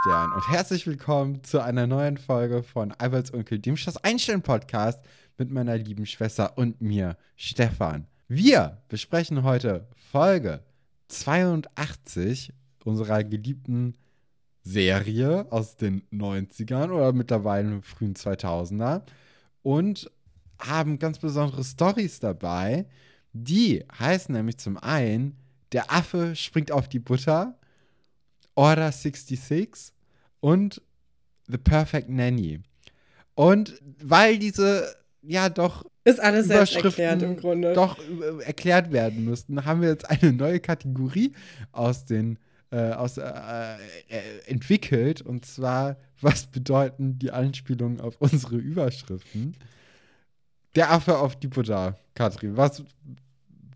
Stern und herzlich willkommen zu einer neuen Folge von Alberts Onkel, dem Schloss Einstein Podcast mit meiner lieben Schwester und mir, Stefan. Wir besprechen heute Folge 82 unserer geliebten Serie aus den 90ern oder mittlerweile frühen 2000er und haben ganz besondere Stories dabei. Die heißen nämlich zum einen, der Affe springt auf die Butter, Order 66 und The Perfect Nanny. Und weil diese ja doch ist alles erklärt im Grunde. Doch äh, erklärt werden müssten, haben wir jetzt eine neue Kategorie aus den äh, aus, äh, äh, entwickelt. Und zwar, was bedeuten die Anspielungen auf unsere Überschriften? Der Affe auf die Buddha, Katrin. Was,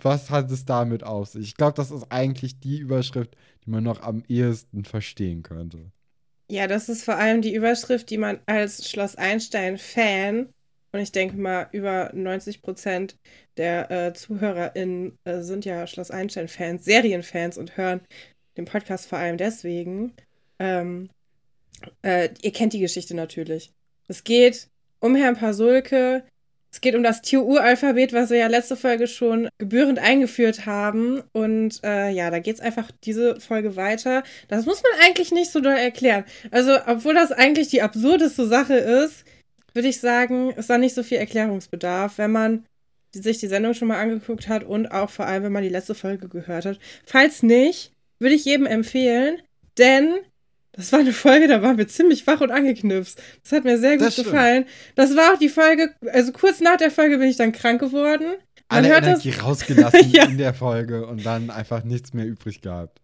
was hat es damit auf sich? Ich glaube, das ist eigentlich die Überschrift, die man noch am ehesten verstehen könnte. Ja, das ist vor allem die Überschrift, die man als Schloss Einstein-Fan, und ich denke mal, über 90 Prozent der äh, ZuhörerInnen äh, sind ja Schloss Einstein-Fans, Serienfans und hören den Podcast vor allem deswegen. Ähm, äh, ihr kennt die Geschichte natürlich. Es geht um Herrn Pasulke, es geht um das TU-Alphabet, was wir ja letzte Folge schon gebührend eingeführt haben. Und äh, ja, da geht es einfach diese Folge weiter. Das muss man eigentlich nicht so doll erklären. Also, obwohl das eigentlich die absurdeste Sache ist, würde ich sagen, ist da nicht so viel Erklärungsbedarf, wenn man sich die Sendung schon mal angeguckt hat und auch vor allem, wenn man die letzte Folge gehört hat. Falls nicht, würde ich jedem empfehlen, denn das war eine Folge, da waren wir ziemlich wach und angeknipst. Das hat mir sehr gut das gefallen. Das war auch die Folge, also kurz nach der Folge bin ich dann krank geworden. Man Alle Energie das, rausgelassen ja. in der Folge und dann einfach nichts mehr übrig gehabt.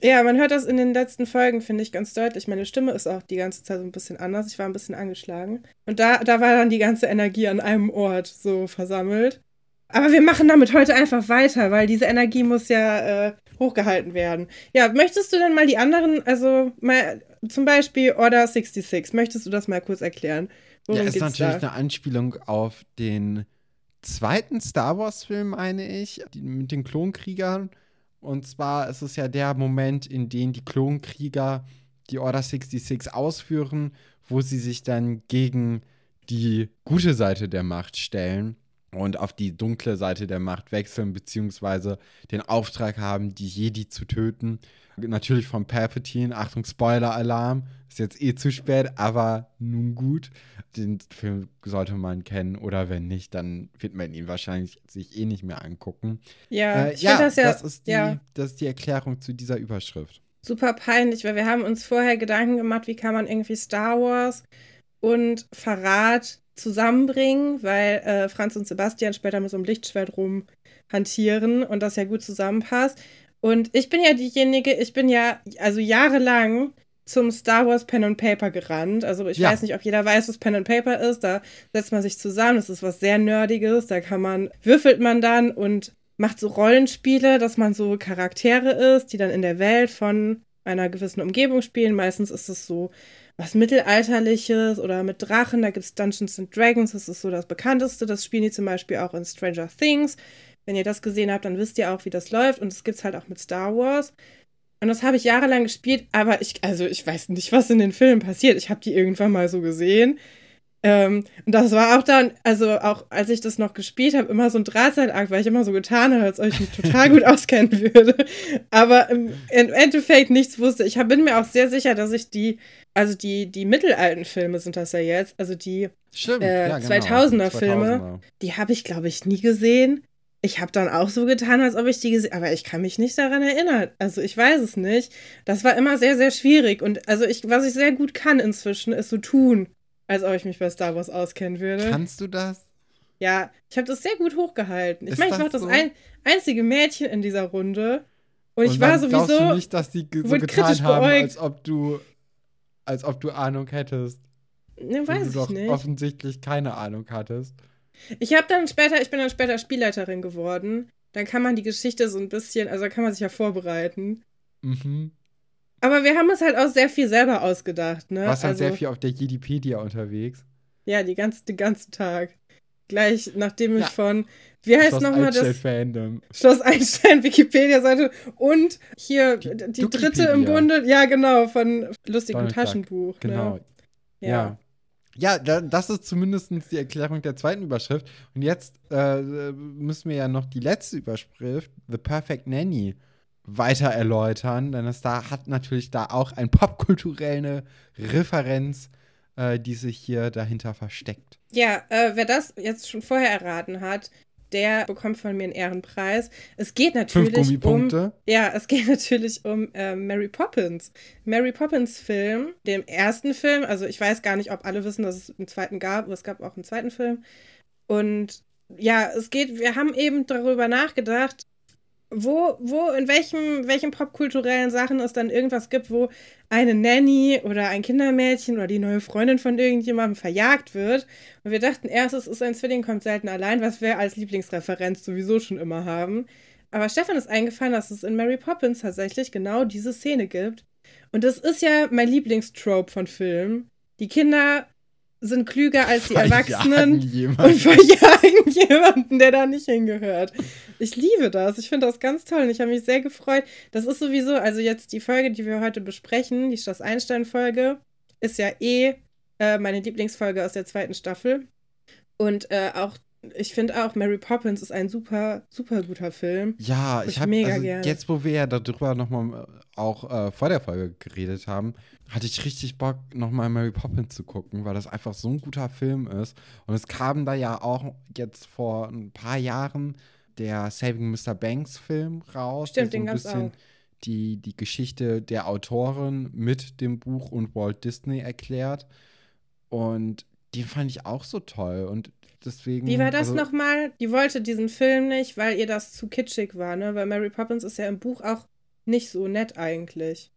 Ja, man hört das in den letzten Folgen, finde ich, ganz deutlich. Meine Stimme ist auch die ganze Zeit so ein bisschen anders. Ich war ein bisschen angeschlagen. Und da, da war dann die ganze Energie an einem Ort so versammelt. Aber wir machen damit heute einfach weiter, weil diese Energie muss ja äh, hochgehalten werden. Ja, möchtest du denn mal die anderen, also mal zum Beispiel Order 66, möchtest du das mal kurz erklären? Worum ja, ist natürlich da? eine Anspielung auf den zweiten Star Wars-Film, meine ich, mit den Klonkriegern. Und zwar ist es ja der Moment, in dem die Klonkrieger die Order 66 ausführen, wo sie sich dann gegen die gute Seite der Macht stellen und auf die dunkle Seite der Macht wechseln, beziehungsweise den Auftrag haben, die Jedi zu töten. Natürlich von Palpatine. Achtung, Spoiler-Alarm. Ist jetzt eh zu spät, aber nun gut. Den Film sollte man kennen oder wenn nicht, dann wird man ihn wahrscheinlich sich eh nicht mehr angucken. Ja, äh, ja, das, ja das, ist die, ja. das ist die Erklärung zu dieser Überschrift. Super peinlich, weil wir haben uns vorher Gedanken gemacht, wie kann man irgendwie Star Wars und Verrat zusammenbringen, weil äh, Franz und Sebastian später mit so einem Lichtschwert rumhantieren und das ja gut zusammenpasst. Und ich bin ja diejenige, ich bin ja also jahrelang zum Star Wars Pen and Paper gerannt. Also ich ja. weiß nicht, ob jeder weiß, was Pen and Paper ist. Da setzt man sich zusammen. Das ist was sehr Nerdiges. Da kann man, würfelt man dann und macht so Rollenspiele, dass man so Charaktere ist, die dann in der Welt von einer gewissen Umgebung spielen. Meistens ist es so was Mittelalterliches oder mit Drachen. Da gibt es Dungeons and Dragons, das ist so das bekannteste. Das spielen die zum Beispiel auch in Stranger Things. Wenn ihr das gesehen habt, dann wisst ihr auch, wie das läuft. Und es gibt es halt auch mit Star Wars. Und das habe ich jahrelang gespielt, aber ich, also ich weiß nicht, was in den Filmen passiert. Ich habe die irgendwann mal so gesehen. Ähm, und das war auch dann, also auch als ich das noch gespielt habe, immer so ein Drahtseilakt, weil ich immer so getan habe, als ob ich mich total gut auskennen würde. Aber im, im, Endeffekt nichts wusste. Ich hab, bin mir auch sehr sicher, dass ich die, also die, die mittelalten Filme sind das ja jetzt, also die Stimmt, äh, ja, genau. 2000er Filme, 2000er. die habe ich, glaube ich, nie gesehen. Ich habe dann auch so getan, als ob ich die gesehen aber ich kann mich nicht daran erinnern. Also ich weiß es nicht. Das war immer sehr, sehr schwierig. Und also ich, was ich sehr gut kann inzwischen, ist so tun als ob ich mich bei Star Wars auskennen würde. Kannst du das? Ja, ich habe das sehr gut hochgehalten. Ich meine, ich war das, so? ein, einzige Mädchen in dieser Runde. Und, und ich war sowieso. Du nicht, dass die so getan haben, als ob du, als ob du Ahnung hättest? Ne, weiß du ich doch nicht. offensichtlich keine Ahnung hattest. Ich habe dann später, ich bin dann später Spielleiterin geworden. Dann kann man die Geschichte so ein bisschen, also kann man sich ja vorbereiten. Mhm. Aber wir haben uns halt auch sehr viel selber ausgedacht, ne? Warst halt also, sehr viel auf der Jedipedia unterwegs. Ja, die ganze, den ganzen Tag. gleich, nachdem ich ja. von, wie heißt nochmal das? Fandom. Schloss Einstein, Wikipedia-Seite und hier die, die dritte im Bunde, ja genau, von lustigem Taschenbuch. Ne? Genau. Ne? Ja. ja. Ja, das ist zumindest die Erklärung der zweiten Überschrift. Und jetzt äh, müssen wir ja noch die letzte Überschrift, The Perfect Nanny, weiter erläutern, denn es da hat natürlich da auch eine popkulturelle Referenz, äh, die sich hier dahinter versteckt. Ja, äh, wer das jetzt schon vorher erraten hat, der bekommt von mir einen Ehrenpreis. Es geht natürlich Fünf Gummipunkte. um ja, es geht natürlich um äh, Mary Poppins. Mary Poppins Film, dem ersten Film. Also ich weiß gar nicht, ob alle wissen, dass es einen zweiten gab, aber es gab auch einen zweiten Film. Und ja, es geht. Wir haben eben darüber nachgedacht, wo, wo, in welchem, welchen popkulturellen Sachen es dann irgendwas gibt, wo eine Nanny oder ein Kindermädchen oder die neue Freundin von irgendjemandem verjagt wird. Und wir dachten erst, es ist ein Zwilling, kommt selten allein, was wir als Lieblingsreferenz sowieso schon immer haben. Aber Stefan ist eingefallen, dass es in Mary Poppins tatsächlich genau diese Szene gibt. Und das ist ja mein Lieblingstrope von Filmen. Die Kinder sind klüger als die Erwachsenen jemanden. und verjagen jemanden, der da nicht hingehört. Ich liebe das. Ich finde das ganz toll und ich habe mich sehr gefreut. Das ist sowieso, also jetzt die Folge, die wir heute besprechen, die Schloss Einstein-Folge, ist ja eh äh, meine Lieblingsfolge aus der zweiten Staffel. Und äh, auch ich finde auch, Mary Poppins ist ein super, super guter Film. Ja, ich habe also jetzt, wo wir ja darüber nochmal äh, auch äh, vor der Folge geredet haben, hatte ich richtig Bock, nochmal Mary Poppins zu gucken, weil das einfach so ein guter Film ist. Und es kam da ja auch jetzt vor ein paar Jahren der Saving Mr. Banks Film raus. Stimmt, der so ein bisschen die, die Geschichte der Autorin mit dem Buch und Walt Disney erklärt. Und den fand ich auch so toll. Und deswegen. Wie war das also, nochmal? Die wollte diesen Film nicht, weil ihr das zu kitschig war, ne? Weil Mary Poppins ist ja im Buch auch nicht so nett eigentlich.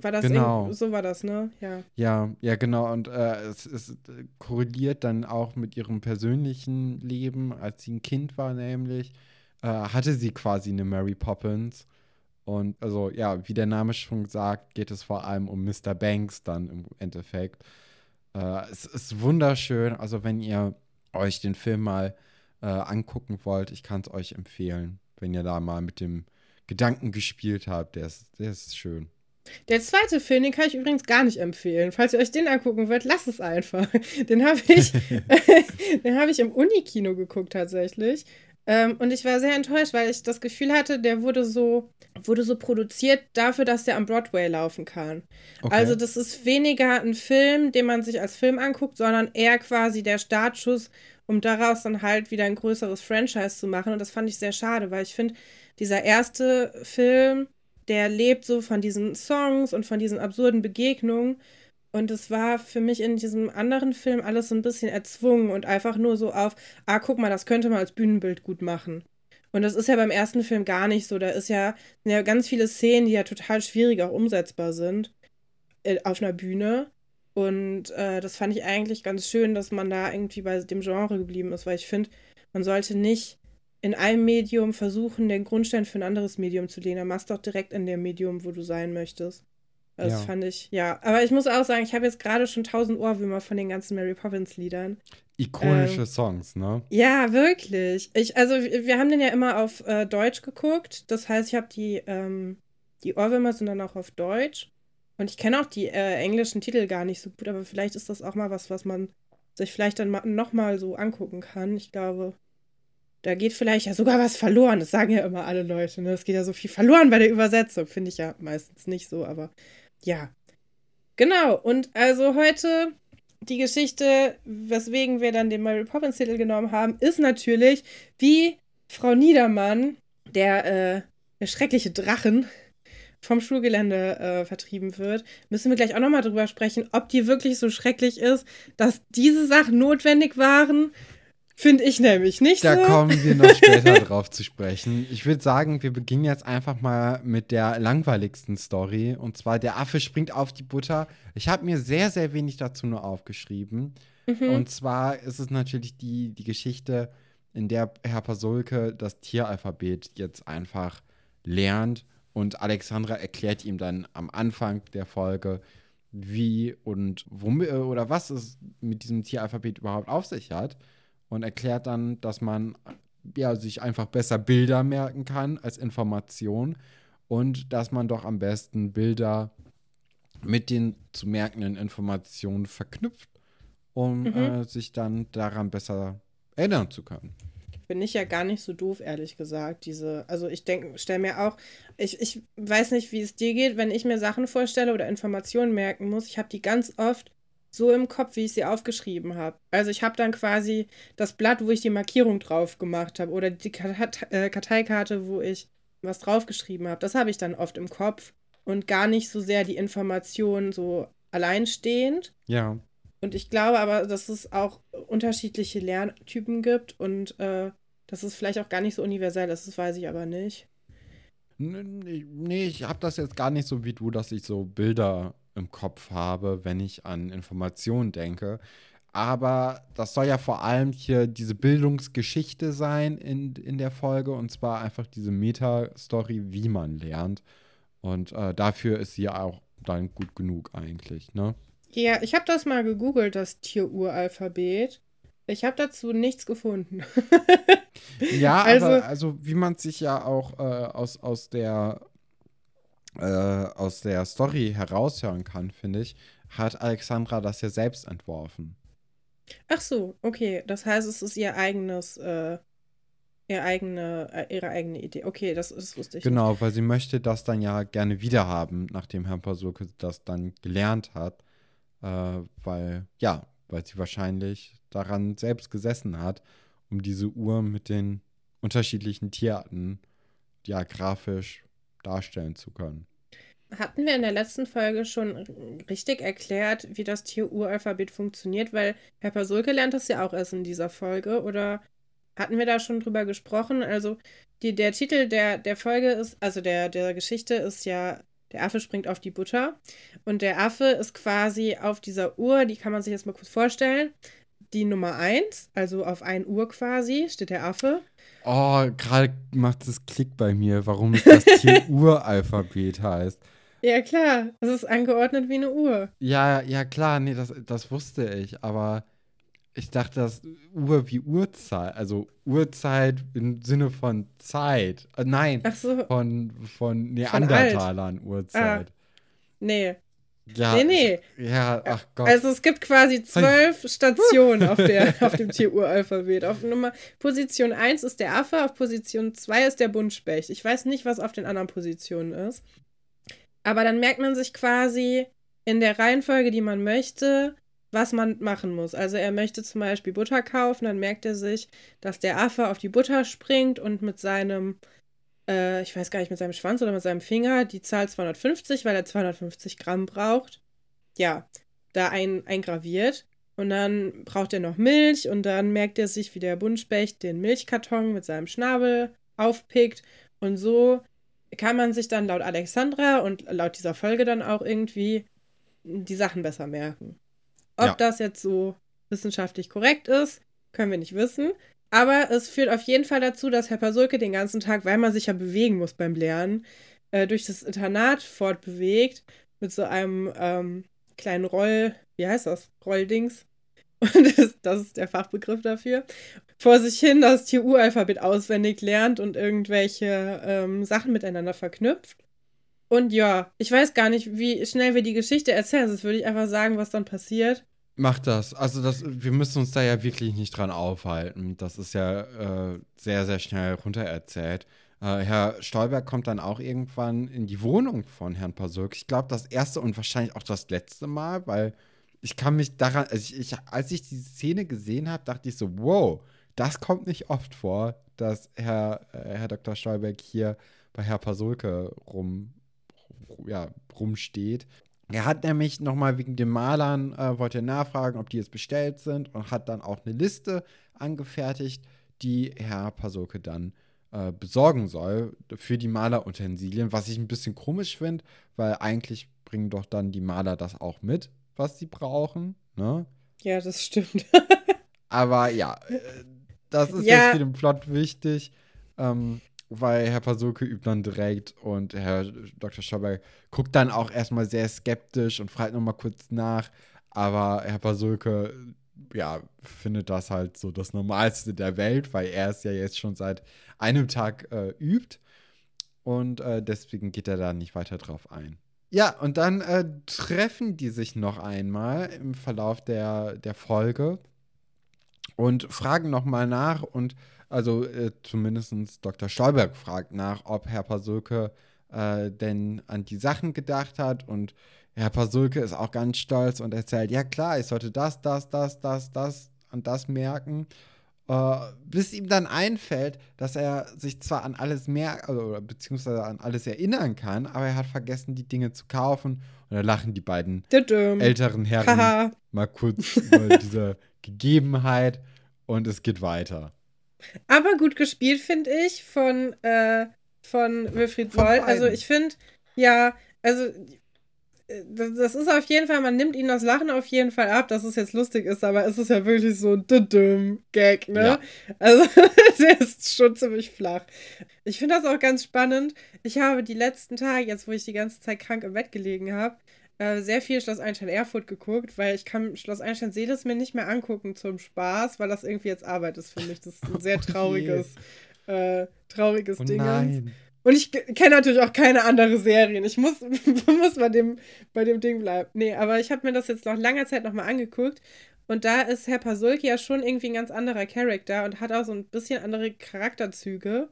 War das genau. so war das, ne? Ja. Ja, ja, genau. Und äh, es, es korreliert dann auch mit ihrem persönlichen Leben, als sie ein Kind war, nämlich, äh, hatte sie quasi eine Mary Poppins. Und also, ja, wie der Name schon sagt, geht es vor allem um Mr. Banks dann im Endeffekt. Äh, es ist wunderschön. Also, wenn ihr euch den Film mal äh, angucken wollt, ich kann es euch empfehlen, wenn ihr da mal mit dem Gedanken gespielt habt. Der ist, der ist schön. Der zweite Film, den kann ich übrigens gar nicht empfehlen. Falls ihr euch den angucken wollt, lasst es einfach. Den habe ich, hab ich im Unikino geguckt tatsächlich. Ähm, und ich war sehr enttäuscht, weil ich das Gefühl hatte, der wurde so, wurde so produziert dafür, dass der am Broadway laufen kann. Okay. Also das ist weniger ein Film, den man sich als Film anguckt, sondern eher quasi der Startschuss, um daraus dann halt wieder ein größeres Franchise zu machen. Und das fand ich sehr schade, weil ich finde, dieser erste Film, der lebt so von diesen Songs und von diesen absurden Begegnungen. Und es war für mich in diesem anderen Film alles so ein bisschen erzwungen und einfach nur so auf, ah, guck mal, das könnte man als Bühnenbild gut machen. Und das ist ja beim ersten Film gar nicht so. Da ist ja, ja ganz viele Szenen, die ja total schwierig auch umsetzbar sind äh, auf einer Bühne. Und äh, das fand ich eigentlich ganz schön, dass man da irgendwie bei dem Genre geblieben ist, weil ich finde, man sollte nicht in einem Medium versuchen, den Grundstein für ein anderes Medium zu legen. Dann machst du doch direkt in dem Medium, wo du sein möchtest. Das ja. fand ich, ja. Aber ich muss auch sagen, ich habe jetzt gerade schon tausend Ohrwürmer von den ganzen Mary Poppins-Liedern. Ikonische ähm, Songs, ne? Ja, wirklich. Ich, also, wir haben den ja immer auf äh, Deutsch geguckt. Das heißt, ich habe die, ähm, die Ohrwürmer sind dann auch auf Deutsch. Und ich kenne auch die äh, englischen Titel gar nicht so gut, aber vielleicht ist das auch mal was, was man sich vielleicht dann nochmal so angucken kann. Ich glaube, da geht vielleicht ja sogar was verloren. Das sagen ja immer alle Leute. Ne? Es geht ja so viel verloren bei der Übersetzung. Finde ich ja meistens nicht so, aber ja. Genau. Und also heute die Geschichte, weswegen wir dann den Mary Poppins Titel genommen haben, ist natürlich, wie Frau Niedermann, der, äh, schreckliche Drachen, vom Schulgelände äh, vertrieben wird, müssen wir gleich auch nochmal drüber sprechen, ob die wirklich so schrecklich ist, dass diese Sachen notwendig waren Finde ich nämlich nicht da so. Da kommen wir noch später drauf zu sprechen. Ich würde sagen, wir beginnen jetzt einfach mal mit der langweiligsten Story. Und zwar, der Affe springt auf die Butter. Ich habe mir sehr, sehr wenig dazu nur aufgeschrieben. Mhm. Und zwar ist es natürlich die, die Geschichte, in der Herr Pasulke das Tieralphabet jetzt einfach lernt. Und Alexandra erklärt ihm dann am Anfang der Folge, wie und womit oder was es mit diesem Tieralphabet überhaupt auf sich hat. Und erklärt dann, dass man ja, sich einfach besser Bilder merken kann als Information und dass man doch am besten Bilder mit den zu merkenden Informationen verknüpft, um mhm. äh, sich dann daran besser erinnern zu können. Bin ich ja gar nicht so doof, ehrlich gesagt. Diese, also ich denke, stelle mir auch, ich, ich weiß nicht, wie es dir geht, wenn ich mir Sachen vorstelle oder Informationen merken muss. Ich habe die ganz oft so im Kopf, wie ich sie aufgeschrieben habe. Also ich habe dann quasi das Blatt, wo ich die Markierung drauf gemacht habe oder die äh, Karteikarte, wo ich was draufgeschrieben habe. Das habe ich dann oft im Kopf und gar nicht so sehr die Information so alleinstehend. Ja. Und ich glaube aber, dass es auch unterschiedliche Lerntypen gibt und äh, dass es vielleicht auch gar nicht so universell ist, das weiß ich aber nicht. Nee, ich habe das jetzt gar nicht so wie du, dass ich so Bilder im Kopf habe, wenn ich an Informationen denke. Aber das soll ja vor allem hier diese Bildungsgeschichte sein in, in der Folge und zwar einfach diese Meta-Story, wie man lernt. Und äh, dafür ist sie auch dann gut genug eigentlich, ne? Ja, ich habe das mal gegoogelt, das Tieruralphabet. Ich habe dazu nichts gefunden. ja, also, aber also wie man sich ja auch äh, aus, aus der äh, aus der Story heraushören kann, finde ich, hat Alexandra das ja selbst entworfen. Ach so, okay. Das heißt, es ist ihr eigenes, äh, ihr eigene, äh, ihre eigene Idee. Okay, das, das wusste ich. Genau, nicht. weil sie möchte das dann ja gerne wiederhaben, nachdem Herr Pasulke das dann gelernt hat. Äh, weil, ja, weil sie wahrscheinlich daran selbst gesessen hat, um diese Uhr mit den unterschiedlichen Tierarten ja grafisch darstellen zu können. Hatten wir in der letzten Folge schon richtig erklärt, wie das Tier-Uralphabet funktioniert? Weil Herr Pasulke lernt das ja auch erst in dieser Folge. Oder hatten wir da schon drüber gesprochen? Also, die, der Titel der, der Folge ist, also der, der Geschichte ist ja, der Affe springt auf die Butter. Und der Affe ist quasi auf dieser Uhr, die kann man sich jetzt mal kurz vorstellen, die Nummer 1, also auf 1 Uhr quasi, steht der Affe. Oh, gerade macht es Klick bei mir, warum das Tier-Uralphabet heißt. Ja, klar. Es ist angeordnet wie eine Uhr. Ja, ja, klar. Nee, das, das wusste ich. Aber ich dachte, das Uhr wie Uhrzeit. Also Uhrzeit im Sinne von Zeit. Äh, nein. Ach so. Von, von Neandertalern von Uhrzeit. Ah, nee. Ja, nee, nee. Ja, ach Gott. Also es gibt quasi zwölf Stationen auf, der, auf dem Tieruralphabet. Auf Nummer Position 1 ist der Affe, auf Position 2 ist der Buntspecht. Ich weiß nicht, was auf den anderen Positionen ist. Aber dann merkt man sich quasi in der Reihenfolge, die man möchte, was man machen muss. Also er möchte zum Beispiel Butter kaufen, dann merkt er sich, dass der Affe auf die Butter springt und mit seinem, äh, ich weiß gar nicht, mit seinem Schwanz oder mit seinem Finger die Zahl 250, weil er 250 Gramm braucht, ja, da ein, eingraviert. Und dann braucht er noch Milch und dann merkt er sich, wie der Buntspecht den Milchkarton mit seinem Schnabel aufpickt. Und so kann man sich dann laut Alexandra und laut dieser Folge dann auch irgendwie die Sachen besser merken. Ob ja. das jetzt so wissenschaftlich korrekt ist, können wir nicht wissen. Aber es führt auf jeden Fall dazu, dass Herr Pasulke den ganzen Tag, weil man sich ja bewegen muss beim Lernen, äh, durch das Internat fortbewegt mit so einem ähm, kleinen Roll, wie heißt das? Rolldings. Und das, das ist der Fachbegriff dafür vor sich hin das TU-Alphabet auswendig lernt und irgendwelche ähm, Sachen miteinander verknüpft. Und ja, ich weiß gar nicht, wie schnell wir die Geschichte erzählen. Sonst würde ich einfach sagen, was dann passiert. Mach das. Also das, wir müssen uns da ja wirklich nicht dran aufhalten. Das ist ja äh, sehr, sehr schnell runtererzählt. Äh, Herr Stolberg kommt dann auch irgendwann in die Wohnung von Herrn Pasulk. Ich glaube, das erste und wahrscheinlich auch das letzte Mal, weil ich kann mich daran, also ich, ich, als ich die Szene gesehen habe, dachte ich so, wow, das kommt nicht oft vor, dass Herr, äh, Herr Dr. Stolberg hier bei Herr Pasulke rum, ja, rumsteht. Er hat nämlich nochmal wegen den Malern, äh, wollte nachfragen, ob die jetzt bestellt sind und hat dann auch eine Liste angefertigt, die Herr Pasulke dann äh, besorgen soll für die Malerutensilien, was ich ein bisschen komisch finde, weil eigentlich bringen doch dann die Maler das auch mit, was sie brauchen. Ne? Ja, das stimmt. Aber ja, äh, das ist ja. jetzt für den Plot wichtig, ähm, weil Herr Pasulke übt dann direkt und Herr Dr. Schauberg guckt dann auch erstmal sehr skeptisch und fragt nochmal kurz nach. Aber Herr Pasulke ja, findet das halt so das Normalste der Welt, weil er es ja jetzt schon seit einem Tag äh, übt. Und äh, deswegen geht er da nicht weiter drauf ein. Ja, und dann äh, treffen die sich noch einmal im Verlauf der, der Folge und fragen nochmal nach und also äh, zumindest Dr. Stolberg fragt nach, ob Herr Pasulke äh, denn an die Sachen gedacht hat und Herr Pasulke ist auch ganz stolz und erzählt, ja klar, ich sollte das, das, das, das, das und das merken. Uh, bis ihm dann einfällt, dass er sich zwar an alles mehr, also, beziehungsweise an alles erinnern kann, aber er hat vergessen, die Dinge zu kaufen. Und da lachen die beiden Tudum. älteren Herren mal kurz über diese Gegebenheit und es geht weiter. Aber gut gespielt, finde ich, von, äh, von Wilfried Woll. Also ich finde, ja, also das ist auf jeden Fall, man nimmt ihm das Lachen auf jeden Fall ab, dass es jetzt lustig ist, aber es ist ja wirklich so ein Gag, ne? Ja. Also, der ist schon ziemlich flach. Ich finde das auch ganz spannend. Ich habe die letzten Tage, jetzt wo ich die ganze Zeit krank im Bett gelegen habe, äh, sehr viel Schloss Einstein Erfurt geguckt, weil ich kann Schloss Einstein Seeles mir nicht mehr angucken zum Spaß, weil das irgendwie jetzt Arbeit ist für mich. Das ist ein sehr trauriges, oh äh, trauriges oh Ding. Nein. Und ich kenne natürlich auch keine andere Serien. Ich muss, muss bei, dem, bei dem Ding bleiben. Nee, aber ich habe mir das jetzt nach langer Zeit nochmal angeguckt. Und da ist Herr Pasulki ja schon irgendwie ein ganz anderer Charakter und hat auch so ein bisschen andere Charakterzüge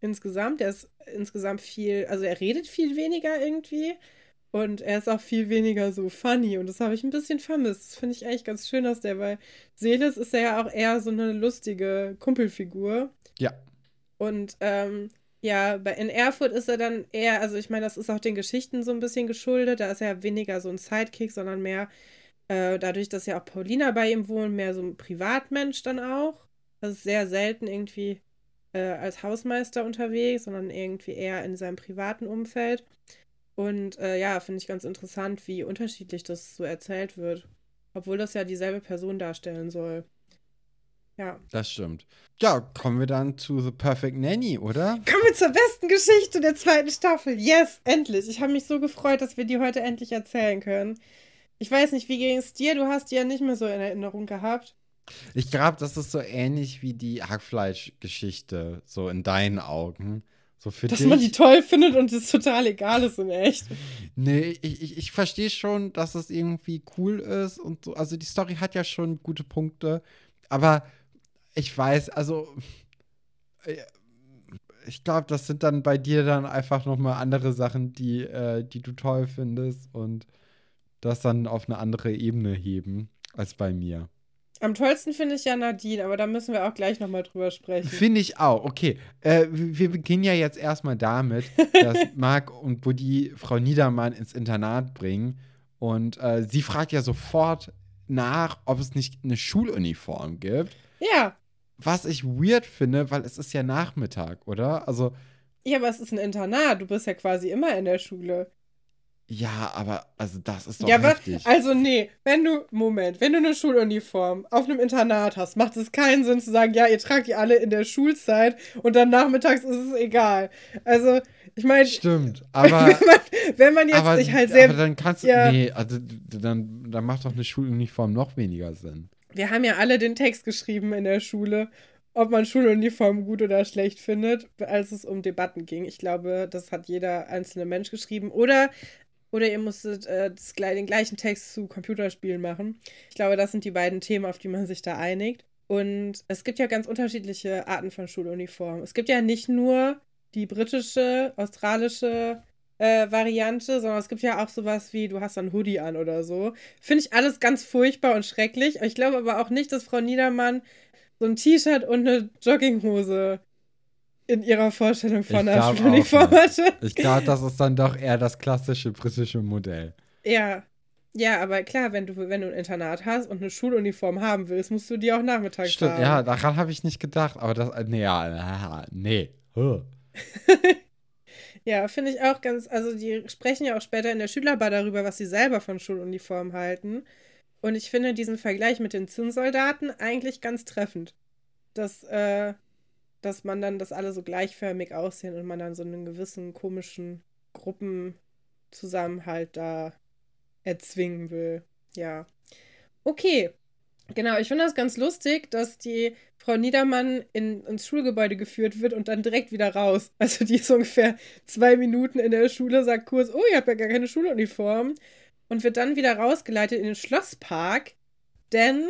insgesamt. Er ist insgesamt viel, also er redet viel weniger irgendwie. Und er ist auch viel weniger so funny. Und das habe ich ein bisschen vermisst. Das finde ich eigentlich ganz schön, dass der, weil Seeles ist ja auch eher so eine lustige Kumpelfigur. Ja. Und ähm, ja, bei, in Erfurt ist er dann eher, also ich meine, das ist auch den Geschichten so ein bisschen geschuldet. Da ist er weniger so ein Sidekick, sondern mehr äh, dadurch, dass ja auch Paulina bei ihm wohnt, mehr so ein Privatmensch dann auch. Das ist sehr selten irgendwie äh, als Hausmeister unterwegs, sondern irgendwie eher in seinem privaten Umfeld. Und äh, ja, finde ich ganz interessant, wie unterschiedlich das so erzählt wird. Obwohl das ja dieselbe Person darstellen soll. Ja. Das stimmt. Ja, kommen wir dann zu The Perfect Nanny, oder? Kommen wir zur besten Geschichte der zweiten Staffel. Yes, endlich. Ich habe mich so gefreut, dass wir die heute endlich erzählen können. Ich weiß nicht, wie ging es dir? Du hast die ja nicht mehr so in Erinnerung gehabt. Ich glaube, das ist so ähnlich wie die Hackfleisch-Geschichte, so in deinen Augen. So für dass dich. man die toll findet und es total egal ist in echt. Nee, ich, ich, ich verstehe schon, dass es irgendwie cool ist und so. Also die Story hat ja schon gute Punkte, aber ich weiß, also äh, ich glaube, das sind dann bei dir dann einfach noch mal andere Sachen, die, äh, die du toll findest und das dann auf eine andere Ebene heben als bei mir. Am tollsten finde ich ja Nadine, aber da müssen wir auch gleich noch mal drüber sprechen. Finde ich auch. Okay, äh, wir beginnen ja jetzt erstmal damit, dass Marc und Buddy Frau Niedermann ins Internat bringen und äh, sie fragt ja sofort nach, ob es nicht eine Schuluniform gibt. Ja. Was ich weird finde, weil es ist ja Nachmittag, oder? Also. Ja, aber es ist ein Internat. Du bist ja quasi immer in der Schule. Ja, aber also das ist doch ja, heftig. Also nee, wenn du Moment, wenn du eine Schuluniform auf einem Internat hast, macht es keinen Sinn zu sagen, ja, ihr tragt die alle in der Schulzeit und dann nachmittags ist es egal. Also ich meine, stimmt, aber wenn man, wenn man jetzt aber, sich halt sehr, aber dann kannst du ja, nee, also dann dann macht doch eine Schuluniform noch weniger Sinn wir haben ja alle den Text geschrieben in der Schule, ob man Schuluniform gut oder schlecht findet, als es um Debatten ging. Ich glaube, das hat jeder einzelne Mensch geschrieben. Oder, oder ihr musstet äh, das, den gleichen Text zu Computerspielen machen. Ich glaube, das sind die beiden Themen, auf die man sich da einigt. Und es gibt ja ganz unterschiedliche Arten von Schuluniformen. Es gibt ja nicht nur die britische, australische, äh, Variante, sondern es gibt ja auch sowas wie, du hast ein Hoodie an oder so. Finde ich alles ganz furchtbar und schrecklich. Ich glaube aber auch nicht, dass Frau Niedermann so ein T-Shirt und eine Jogginghose in ihrer Vorstellung von einer Schuluniform hatte. Ich glaube, das ist dann doch eher das klassische britische Modell. Ja. Ja, aber klar, wenn du, wenn du ein Internat hast und eine Schuluniform haben willst, musst du die auch nachmittags Stimmt, haben. ja, daran habe ich nicht gedacht, aber das, nee, ja, nee. Ja, finde ich auch ganz, also die sprechen ja auch später in der Schülerbar darüber, was sie selber von Schuluniformen halten. Und ich finde diesen Vergleich mit den Zinnsoldaten eigentlich ganz treffend. Dass, äh, dass man dann, dass alle so gleichförmig aussehen und man dann so einen gewissen komischen Gruppenzusammenhalt da erzwingen will. Ja. Okay. Genau, ich finde das ganz lustig, dass die Frau Niedermann in, ins Schulgebäude geführt wird und dann direkt wieder raus. Also die ist ungefähr zwei Minuten in der Schule, sagt kurz, oh, ihr habt ja gar keine Schuluniform und wird dann wieder rausgeleitet in den Schlosspark, denn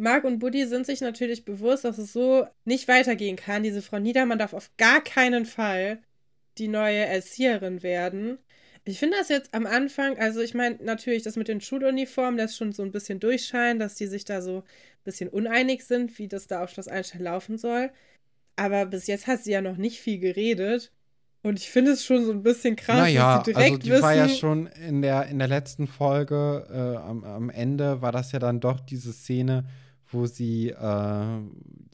Marc und Buddy sind sich natürlich bewusst, dass es so nicht weitergehen kann. Diese Frau Niedermann darf auf gar keinen Fall die neue Erzieherin werden. Ich finde das jetzt am Anfang, also ich meine natürlich, das mit den Schuluniformen lässt schon so ein bisschen durchscheinen, dass die sich da so ein bisschen uneinig sind, wie das da auf Schloss Einstein laufen soll. Aber bis jetzt hat sie ja noch nicht viel geredet. Und ich finde es schon so ein bisschen krass, naja, dass sie direkt also die wissen. war ja schon in der, in der letzten Folge, äh, am, am Ende war das ja dann doch diese Szene, wo sie, äh,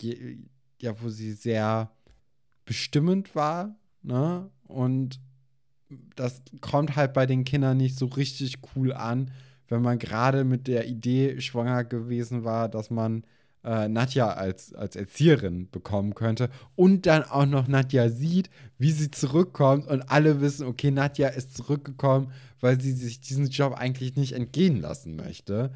je, ja, wo sie sehr bestimmend war, ne? Und das kommt halt bei den Kindern nicht so richtig cool an, wenn man gerade mit der Idee schwanger gewesen war, dass man äh, Nadja als, als Erzieherin bekommen könnte und dann auch noch Nadja sieht, wie sie zurückkommt und alle wissen, okay, Nadja ist zurückgekommen, weil sie sich diesen Job eigentlich nicht entgehen lassen möchte.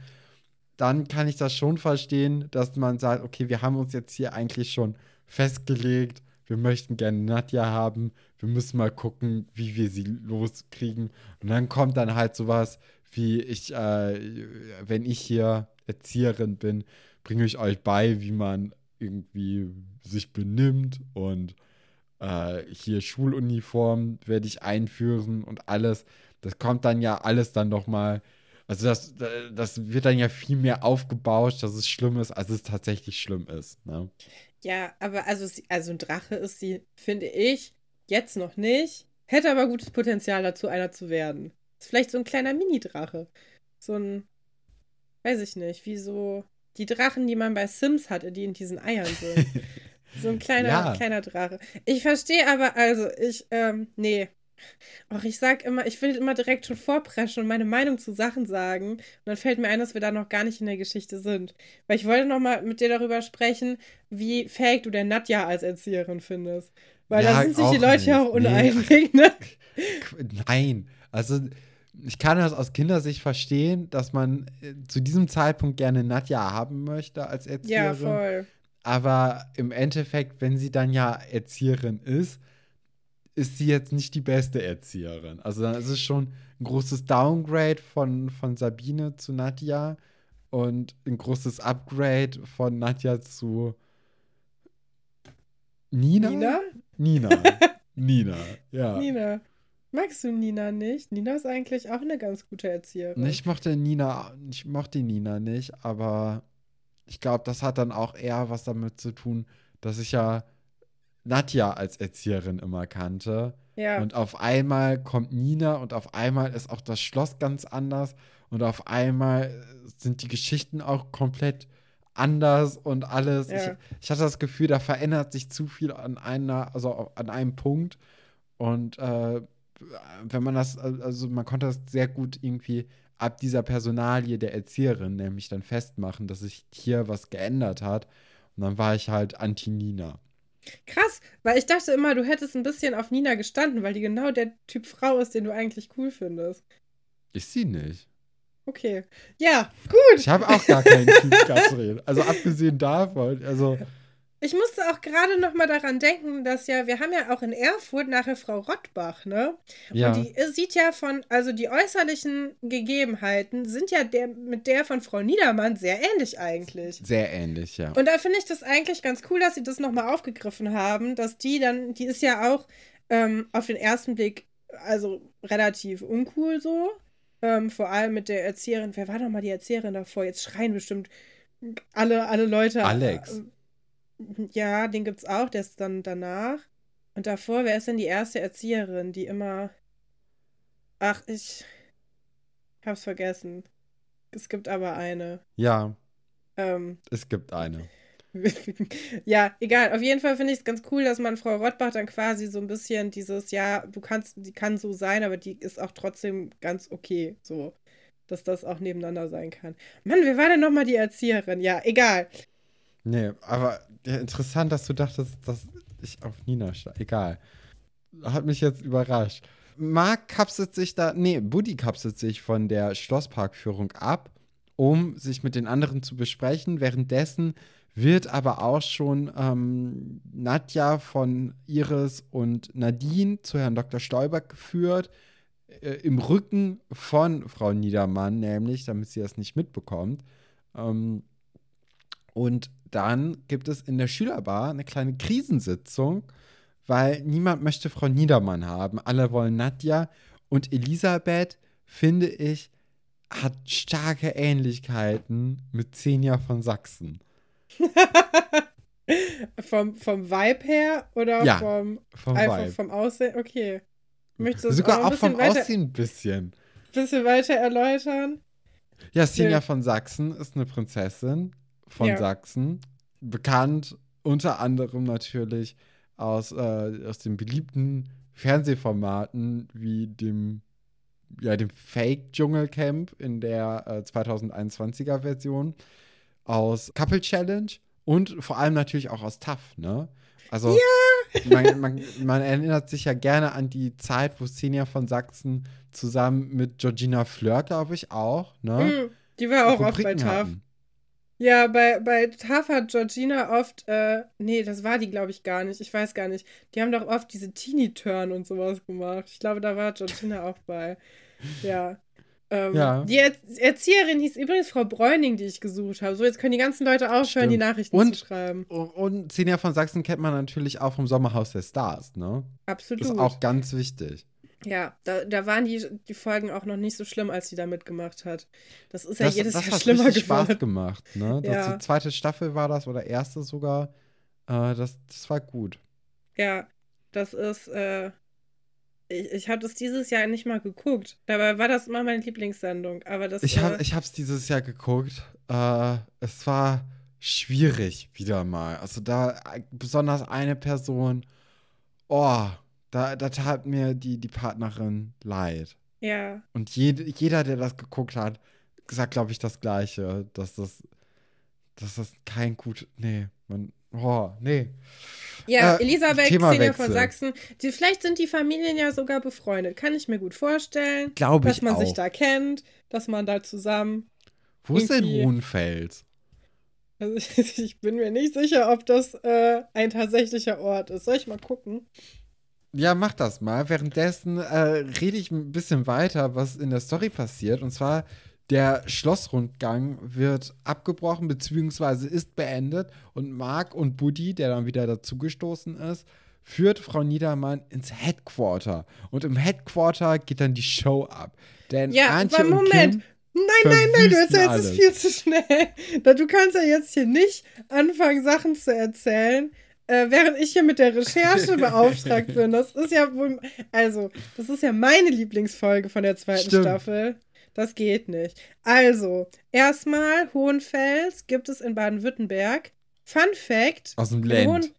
Dann kann ich das schon verstehen, dass man sagt, okay, wir haben uns jetzt hier eigentlich schon festgelegt, wir möchten gerne Nadja haben, wir müssen mal gucken, wie wir sie loskriegen. Und dann kommt dann halt sowas wie ich, äh, wenn ich hier Erzieherin bin, bringe ich euch bei, wie man irgendwie sich benimmt und äh, hier Schuluniform werde ich einführen und alles. Das kommt dann ja alles dann noch mal. Also das, das wird dann ja viel mehr aufgebauscht, dass es schlimm ist, als es tatsächlich schlimm ist. Ne? Ja, aber also, sie, also ein Drache ist sie, finde ich, jetzt noch nicht. Hätte aber gutes Potenzial dazu, einer zu werden. Ist vielleicht so ein kleiner Mini-Drache. So ein, weiß ich nicht, wie so die Drachen, die man bei Sims hat, die in diesen Eiern sind. so ein kleiner, Ja. kleiner Drache. Ich verstehe aber, also, ich, ähm, nee. Och, ich sag immer, ich will immer direkt schon vorpreschen und meine Meinung zu Sachen sagen. Und dann fällt mir ein, dass wir da noch gar nicht in der Geschichte sind. Weil ich wollte noch mal mit dir darüber sprechen, wie fähig du denn Nadja als Erzieherin findest. Weil Ja, da sind sich die Leute ja auch Nee. uneinig, ne? Qu- Nein, also ich kann das aus Kindersicht verstehen, dass man äh, zu diesem Zeitpunkt gerne Nadja haben möchte als Ja, Erzieherin. voll. Aber im Endeffekt, wenn sie dann ja Erzieherin ist, ist sie jetzt nicht die beste Erzieherin. Also dann ist es schon ein großes Downgrade von, von Sabine zu Nadja und ein großes Upgrade von Nadja zu Nina? Nina? Nina. Nina, ja. Nina. Magst du Nina nicht? Nina ist eigentlich auch eine ganz gute Erzieherin. Ich mochte Nina, ich mochte Nina nicht, aber ich glaube, das hat dann auch eher was damit zu tun, dass ich ja Nadja als Erzieherin immer kannte. Ja. Und auf einmal kommt Nina und auf einmal ist auch das Schloss ganz anders und auf einmal sind die Geschichten auch komplett anders und alles. Ja. Ich, ich hatte das Gefühl, da verändert sich zu viel an einer, also an einem Punkt. Und äh, wenn man das, also man konnte das sehr gut irgendwie ab dieser Personalie der Erzieherin nämlich dann festmachen, dass sich hier was geändert hat. Und dann war ich halt Anti-Nina. Krass, weil ich dachte immer, du hättest ein bisschen auf Nina gestanden, weil die genau der Typ Frau ist, den du eigentlich cool findest. Ist sie nicht. Okay. Ja, gut. Ich habe auch gar keinen Typ Katrin. Also abgesehen davon, also Ich musste auch gerade noch mal daran denken, dass ja, wir haben ja auch in Erfurt nachher Frau Rottbach, ne? ja. Und die sieht ja von, also die äußerlichen Gegebenheiten sind ja der, mit der von Frau Niedermann sehr ähnlich eigentlich. sehr ähnlich, ja. Und da finde ich das eigentlich ganz cool, dass sie das nochmal aufgegriffen haben, dass die dann, die ist ja auch ähm, auf den ersten Blick, also relativ uncool so. Ähm, vor allem mit der Erzieherin. Wer war noch mal die Erzieherin davor? Jetzt schreien bestimmt alle, alle Leute. Alex. Äh, Ja, den gibt's auch, der ist dann danach. Und davor, wer ist denn die erste Erzieherin, die immer. Ach, ich hab's vergessen. Es gibt aber eine. Ja, Ähm, es gibt eine. ja, egal. Auf jeden Fall finde ich es ganz cool, dass man Frau Rottbach dann quasi so ein bisschen dieses, ja, du kannst, die kann so sein, aber die ist auch trotzdem ganz okay, so, dass das auch nebeneinander sein kann. Mann, wer war denn nochmal die Erzieherin? Ja, egal. Nee, aber ja, interessant, dass du dachtest, dass ich auf Nina stehe. Egal. Hat mich jetzt überrascht. Marc kapselt sich da, nee, Buddy kapselt sich von der Schlossparkführung ab um sich mit den anderen zu besprechen. Währenddessen wird aber auch schon ähm, Nadja von Iris und Nadine zu Herrn Dr. Stolberg geführt, äh, im Rücken von Frau Niedermann, nämlich, damit sie das nicht mitbekommt. Ähm, und dann gibt es in der Schülerbar eine kleine Krisensitzung, weil niemand möchte Frau Niedermann haben. Alle wollen Nadja. Und Elisabeth, finde ich, hat starke Ähnlichkeiten mit Xenia von Sachsen. vom, vom Vibe her oder Ja, vom, Vom einfach Vibe. vom Aussehen? Okay. Möchtest du Sogar auch auch vom weiter, Aussehen ein bisschen. bisschen weiter erläutern? Ja, Xenia Ja. von Sachsen ist eine Prinzessin von Ja. Sachsen. Bekannt unter anderem natürlich aus, äh, aus den beliebten Fernsehformaten wie dem, ja, dem Fake-Dschungelcamp in der äh, 2021er Version, aus Couple Challenge und vor allem natürlich auch aus Tough, ne? Also man, man, man erinnert sich ja gerne an die Zeit, wo Xenia von Sachsen zusammen mit Georgina Fleur, glaube ich, auch, ne? Mm, die war auch oft bei TAF. hatten. Ja, bei, bei TAF hat Georgina oft, äh, nee, das war die, glaube ich, gar nicht. Ich weiß gar nicht. Die haben doch oft diese Teenie-Turn und sowas gemacht. Ich glaube, da war Georgina auch bei. Ja. Ähm, Ja. Die er Erzieherin hieß übrigens Frau Bräuning, die ich gesucht habe. So, jetzt können die ganzen Leute aufhören, die Stimmt. Nachrichten Und- zu schreiben. Und, und Xenia von Sachsen kennt man natürlich auch vom Sommerhaus der Stars, ne? Absolut. Das ist auch ganz wichtig. Ja, da, da waren die, die Folgen auch noch nicht so schlimm, als sie da mitgemacht hat. Das ist ja das jedes das Jahr hat schlimmer richtig Spaß geworden. gemacht, ne? Das Ja. die zweite Staffel war das oder erste sogar. Äh, das, das war gut. Ja, das ist, äh, ich, ich habe das dieses Jahr nicht mal geguckt. Dabei war das immer meine Lieblingssendung. Aber das, Ich, hab, äh, ich hab's dieses Jahr geguckt. Äh, es war schwierig wieder mal. Also da äh, besonders eine Person, oh, da, da tat mir die, die Partnerin leid. ja, Und jed, jeder, der das geguckt hat, sagt, glaube ich, das Gleiche, dass das, dass das kein gut, nee, man, oh, nee. ja, Äh, Elisabeth. Xenia von Sachsen. Die, vielleicht sind die Familien ja sogar befreundet. Kann ich mir gut vorstellen. Glaube dass ich man auch. sich da kennt, dass man da zusammen. Wo ist denn Hohenfels? Also ich, ich bin mir nicht sicher, ob das äh, ein tatsächlicher Ort ist. Soll ich mal gucken? Ja, mach das mal. Währenddessen äh, rede ich ein bisschen weiter, was in der Story passiert. Und zwar, der Schlossrundgang wird abgebrochen, beziehungsweise ist beendet. Und Marc und Buddy, der dann wieder dazugestoßen ist, führt Frau Niedermann ins Headquarter. Und im Headquarter geht dann die Show ab. Denn Ja, Antje aber und Moment. Kim Nein, nein, nein, du erzählst es viel zu schnell. Du kannst ja jetzt hier nicht anfangen, Sachen zu erzählen, äh, während ich hier mit der Recherche beauftragt bin. Das ist ja wohl. Also, das ist ja meine Lieblingsfolge von der zweiten Stimmt. Staffel. Das geht nicht. Also, erstmal Hohenfels gibt es in Baden-Württemberg. Fun Fact: aus dem in Hohen- Land.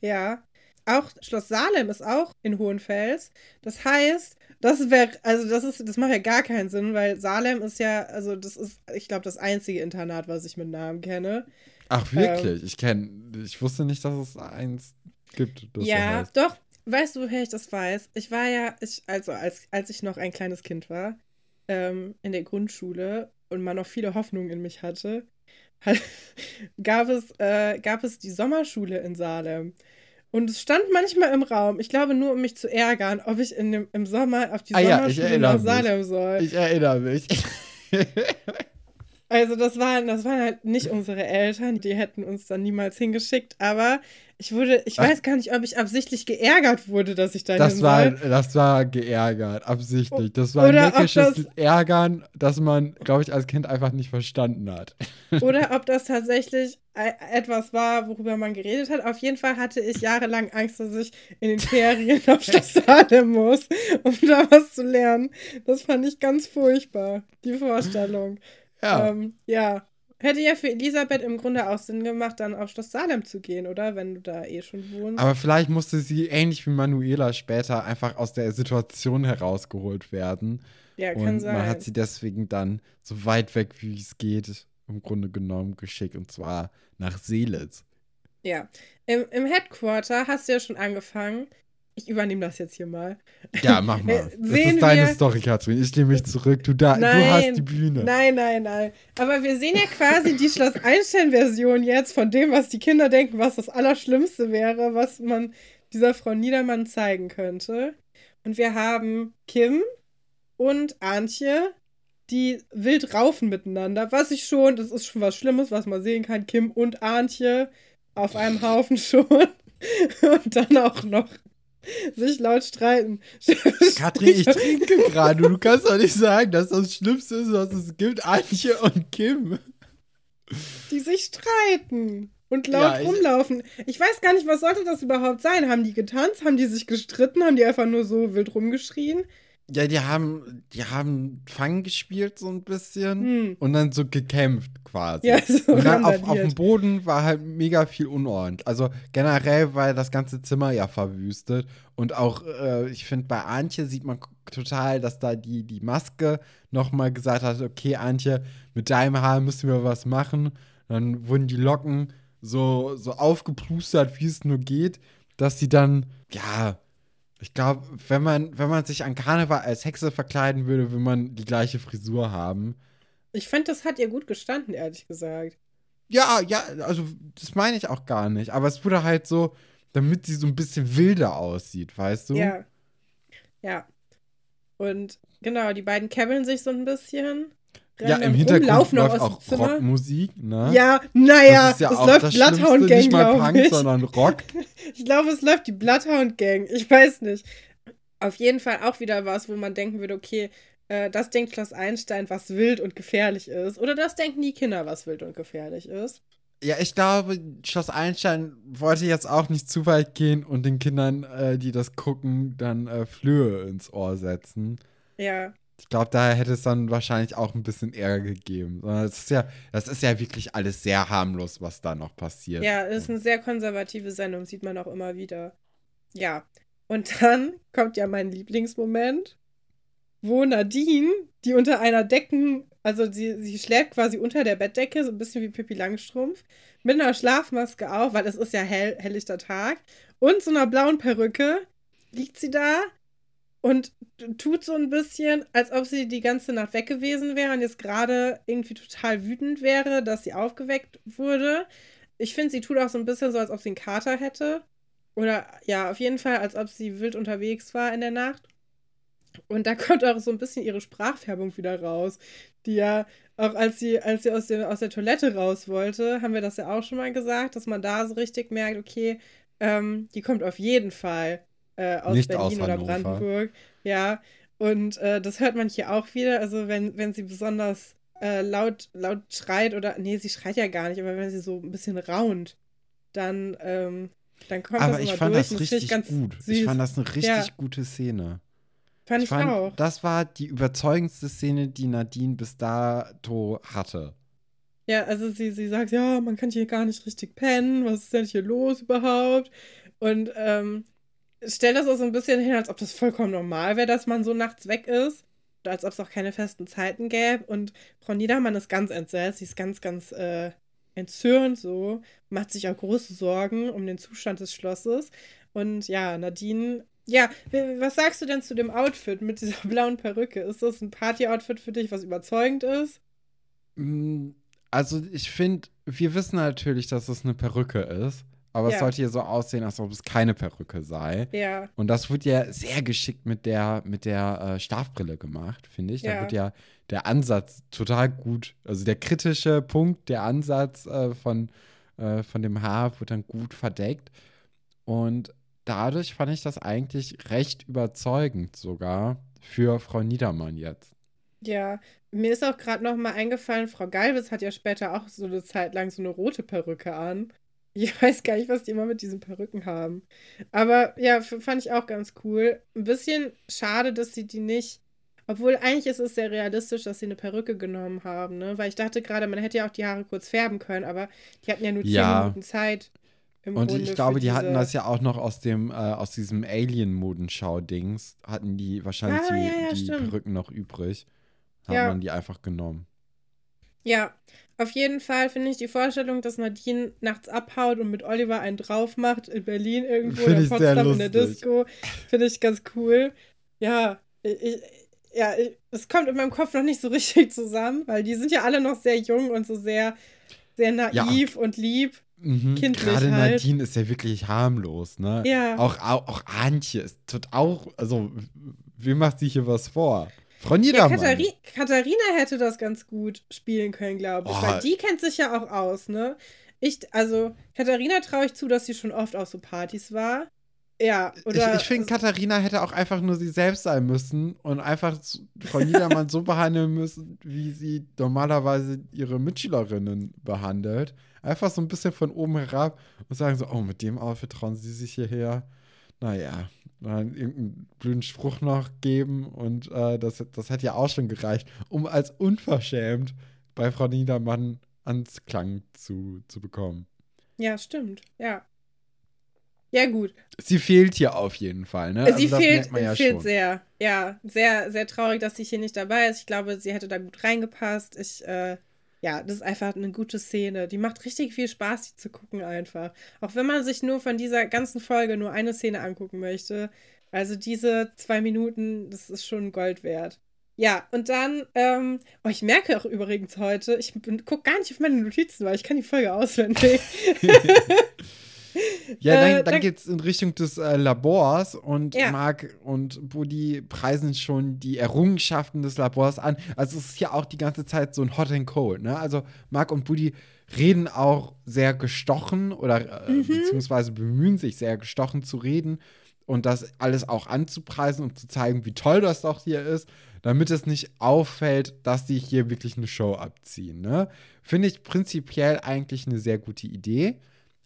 ja. Auch Schloss Salem ist auch in Hohenfels. Das heißt, das wäre, also das ist, das macht ja gar keinen Sinn, weil Salem ist ja, also das ist, ich glaube, das einzige Internat, was ich mit Namen kenne. Ach, Ähm. wirklich? ich kenne, ich wusste nicht, dass es eins gibt. So ja, heißt. doch. Weißt du, woher ich das weiß? Ich war ja, ich, also als, als ich noch ein kleines Kind war, ähm, in der Grundschule und man noch viele Hoffnungen in mich hatte, hat, gab, es, äh, gab es die Sommerschule in Salem. Und es stand manchmal im Raum, ich glaube nur, um mich zu ärgern, ob ich in dem, im Sommer auf die Ah ja, Sommerschule erinnere nach mich. Salem soll. Ich erinnere mich. Also das waren, das waren halt nicht unsere Eltern, die hätten uns dann niemals hingeschickt, aber ich wurde, ich Ach. weiß gar nicht, ob ich absichtlich geärgert wurde, dass ich da Das war, soll. das war geärgert, absichtlich. Das war Oder ein neckisches das- Ärgern, das man, glaube ich, als Kind einfach nicht verstanden hat. Oder ob das tatsächlich e- etwas war, worüber man geredet hat. Auf jeden Fall hatte ich jahrelang Angst, dass ich in den Ferien auf Schloss Salem muss, um da was zu lernen. Das fand ich ganz furchtbar, die Vorstellung. Ja, Ähm, ja. Hätte ja für Elisabeth im Grunde auch Sinn gemacht, dann auf Schloss Salem zu gehen, oder? Wenn du da eh schon wohnst. aber vielleicht musste sie ähnlich wie Manuela später einfach aus der Situation herausgeholt werden. ja, kann Und sein. man hat sie deswegen dann so weit weg, wie es geht, im Grunde genommen geschickt. Und zwar nach Seelitz. Ja. Im, Im Headquarter hast du ja schon angefangen. Ich übernehme das jetzt hier mal. Ja, mach mal. Äh, das sehen ist deine wir- Story, Katrin. Ich nehme mich zurück. Du, da, du Nein. hast die Bühne. Nein, nein, nein. Aber wir sehen ja quasi die Schloss Einstein-Version jetzt von dem, was die Kinder denken, was das Allerschlimmste wäre, was man dieser Frau Niedermann zeigen könnte. Und wir haben Kim und Antje, die wild raufen miteinander. Was ich schon, das ist schon was Schlimmes, was man sehen kann. Kim und Antje auf einem Haufen schon. Und dann auch noch sich laut streiten. Katrin, ich trinke gerade. Du kannst doch nicht sagen, dass das Schlimmste ist, was es gibt. Antje und Kim. die sich streiten und laut Ja, ich- rumlaufen. Ich weiß gar nicht, was sollte das überhaupt sein? Haben die getanzt? Haben die sich gestritten? Haben die einfach nur so wild rumgeschrien? Ja, die haben, die haben Fang gespielt so ein bisschen Hm. und dann so gekämpft quasi. Ja, so und dann auf, auf dem. Boden war halt mega viel unordentlich. Also generell war das ganze Zimmer ja verwüstet. Und auch, äh, ich finde, bei Antje sieht man total, dass da die, die Maske nochmal gesagt hat, okay, Antje, mit deinem Haar müssen wir was machen. Dann wurden die Locken so, so aufgeplustert, wie es nur geht, dass sie dann, ja, ich glaube, wenn man, wenn man sich an Karneval als Hexe verkleiden würde, würde man die gleiche Frisur haben. Ich fand, das hat ihr gut gestanden, ehrlich gesagt. Ja, ja, also das meine ich auch gar nicht. Aber es wurde halt so, damit sie so ein bisschen wilder aussieht, weißt du? Ja. Ja. Und genau, die beiden käbbeln sich so ein bisschen. Ja, im Hintergrund läuft auch. Rockmusik, ne? Ja, naja, ja es läuft Bloodhound Gang, nicht mal Punk, ich. sondern Rock. Ich glaube, es läuft die Bloodhound Gang. Ich weiß nicht. Auf jeden Fall auch wieder was, wo man denken würde, okay, äh, das denkt Schloss Einstein, was wild und gefährlich ist. Oder das denken die Kinder, was wild und gefährlich ist. Ja, ich glaube, Schloss Einstein wollte jetzt auch nicht zu weit gehen und den Kindern, äh, die das gucken, dann äh, Flöhe ins Ohr setzen. Ja, Ich glaube, da hätte es dann wahrscheinlich auch ein bisschen Ärger gegeben. Es ist ja, das ist ja wirklich alles sehr harmlos, was da noch passiert. ja, ist eine sehr konservative Sendung, sieht man auch immer wieder. Ja. Und dann kommt ja mein Lieblingsmoment, wo Nadine, die unter einer Decken, also sie, sie schläft quasi unter der Bettdecke, so ein bisschen wie Pippi Langstrumpf, mit einer Schlafmaske auf, weil es ist ja hell, helllichter Tag, und so einer blauen Perücke, liegt sie da und tut so ein bisschen, als ob sie die ganze Nacht weg gewesen wäre und jetzt gerade irgendwie total wütend wäre, dass sie aufgeweckt wurde. Ich finde, sie tut auch so ein bisschen so, als ob sie einen Kater hätte. Oder ja, auf jeden Fall, als ob sie wild unterwegs war in der Nacht. Und da kommt auch so ein bisschen ihre Sprachfärbung wieder raus. Die ja, auch als sie, als sie aus, dem, aus der Toilette raus wollte, haben wir das ja auch schon mal gesagt, dass man da so richtig merkt, okay, ähm, die kommt auf jeden Fall äh, aus Nicht Berlin aus oder. Brandenburg. Ja. Und äh, das hört man hier auch wieder. Also wenn, wenn sie besonders äh, laut, laut schreit oder, nee, sie schreit ja gar nicht, aber wenn sie so ein bisschen raunt, dann, ähm, dann kommt Aber das ich immer fand durch. das richtig ganz gut. Süß. Ich fand das eine richtig Ja. gute Szene. Fand ich, fand, auch. Das war die überzeugendste Szene, die Nadine bis dato hatte. Ja, also sie, sie sagt, ja, man kann hier gar nicht richtig pennen, was ist denn hier los überhaupt? Und ähm, stellt das auch so ein bisschen hin, als ob das vollkommen normal wäre, dass man so nachts weg ist. Als ob es auch keine festen Zeiten gäbe. Und Frau Niedermann ist ganz entsetzt, sie ist ganz, ganz äh, entzürnt so, macht sich auch große Sorgen um den Zustand des Schlosses. Und ja, Nadine, ja, was sagst du denn zu dem Outfit mit dieser blauen Perücke? Ist das ein Party-Outfit für dich, was überzeugend ist? Mm, Also, ich finde, wir wissen natürlich, dass es eine Perücke ist. Aber es Ja. sollte hier so aussehen, als ob es keine Perücke sei. Ja. Und das wird ja sehr geschickt mit der, mit der äh, Schlafbrille gemacht, finde ich. Da Ja. wird ja der Ansatz total gut, also der kritische Punkt, der Ansatz äh, von, äh, von dem Haar wird dann gut verdeckt. Und dadurch fand ich das eigentlich recht überzeugend sogar für Frau Niedermann jetzt. Ja, mir ist auch gerade noch mal eingefallen, Frau Galvis hat ja später auch so eine Zeit lang so eine rote Perücke an. Ich weiß gar nicht, was die immer mit diesen Perücken haben. Aber ja, fand ich auch ganz cool. Ein bisschen schade, dass sie die nicht. Obwohl eigentlich ist es sehr realistisch, dass sie eine Perücke genommen haben, ne? Weil ich dachte gerade, man hätte ja auch die Haare kurz färben können, aber die hatten ja nur zehn Ja. Minuten Zeit. Im Und Grunde ich glaube, die hatten das ja auch noch aus dem, äh, aus diesem Alien-Modenschau-Dings, hatten die wahrscheinlich Ah, die, ja, ja, die. Perücken noch übrig. Hat man die einfach genommen. Ja, auf jeden Fall finde ich die Vorstellung, dass Nadine nachts abhaut und mit Oliver einen drauf macht in Berlin irgendwo Find sehr Potsdam in der. Disco, finde ich ganz cool. Ja, ich, ja, es kommt in meinem Kopf noch nicht so richtig zusammen, weil die sind ja alle noch sehr jung und so sehr, sehr naiv und lieb. Mhm. Kindlich Gerade halt. Nadine ist ja wirklich harmlos, ne? Ja. Auch, auch, auch Antje ist tot auch, also, wem macht sie hier was vor? Frau Ja, Niedermann. Kathari Katharina hätte das ganz gut spielen können, glaube ich, Oh. weil die kennt sich ja auch aus, ne? Ich, also, Katharina traue ich zu, dass sie schon oft auf so Partys war. Ja, oder. ich ich finde, Katharina hätte auch einfach nur sie selbst sein müssen und einfach Frau Niedermann so behandeln müssen, wie sie normalerweise ihre Mitschülerinnen behandelt. Einfach so ein bisschen von oben herab und sagen so, oh, mit dem Outfit trauen sie sich hierher. Naja, dann irgendeinen blöden Spruch noch geben und äh, das, das hat ja auch schon gereicht, um als unverschämt bei Frau Niedermann Anklang zu, zu bekommen. Ja, stimmt. Ja. Ja, gut. Sie fehlt hier auf jeden Fall, ne? sie das fehlt, ja fehlt schon. sehr. Ja, sehr, sehr traurig, dass sie hier nicht dabei ist. Ich glaube, sie hätte da gut reingepasst. Ich, äh, ja, das ist einfach eine gute Szene. Die macht richtig viel Spaß, die zu gucken einfach. Auch wenn man sich nur von dieser ganzen Folge nur eine Szene angucken möchte. Also diese zwei Minuten, das ist schon Gold wert. Ja, und dann, ähm, oh, ich merke auch übrigens heute, ich gucke gar nicht auf meine Notizen, weil ich kann die Folge auswendig. Ja, Äh, dann, dann dann- geht's in Richtung des äh, Labors und Ja. Marc und Buddy preisen schon die Errungenschaften des Labors an. Also es ist ja auch die ganze Zeit so ein Hot and Cold, ne? Also Marc und Buddy reden auch sehr gestochen oder äh, Mhm. beziehungsweise bemühen sich sehr gestochen zu reden und das alles auch anzupreisen und zu zeigen, wie toll das doch hier ist, damit es nicht auffällt, dass die hier wirklich eine Show abziehen, ne? Finde ich prinzipiell eigentlich eine sehr gute Idee.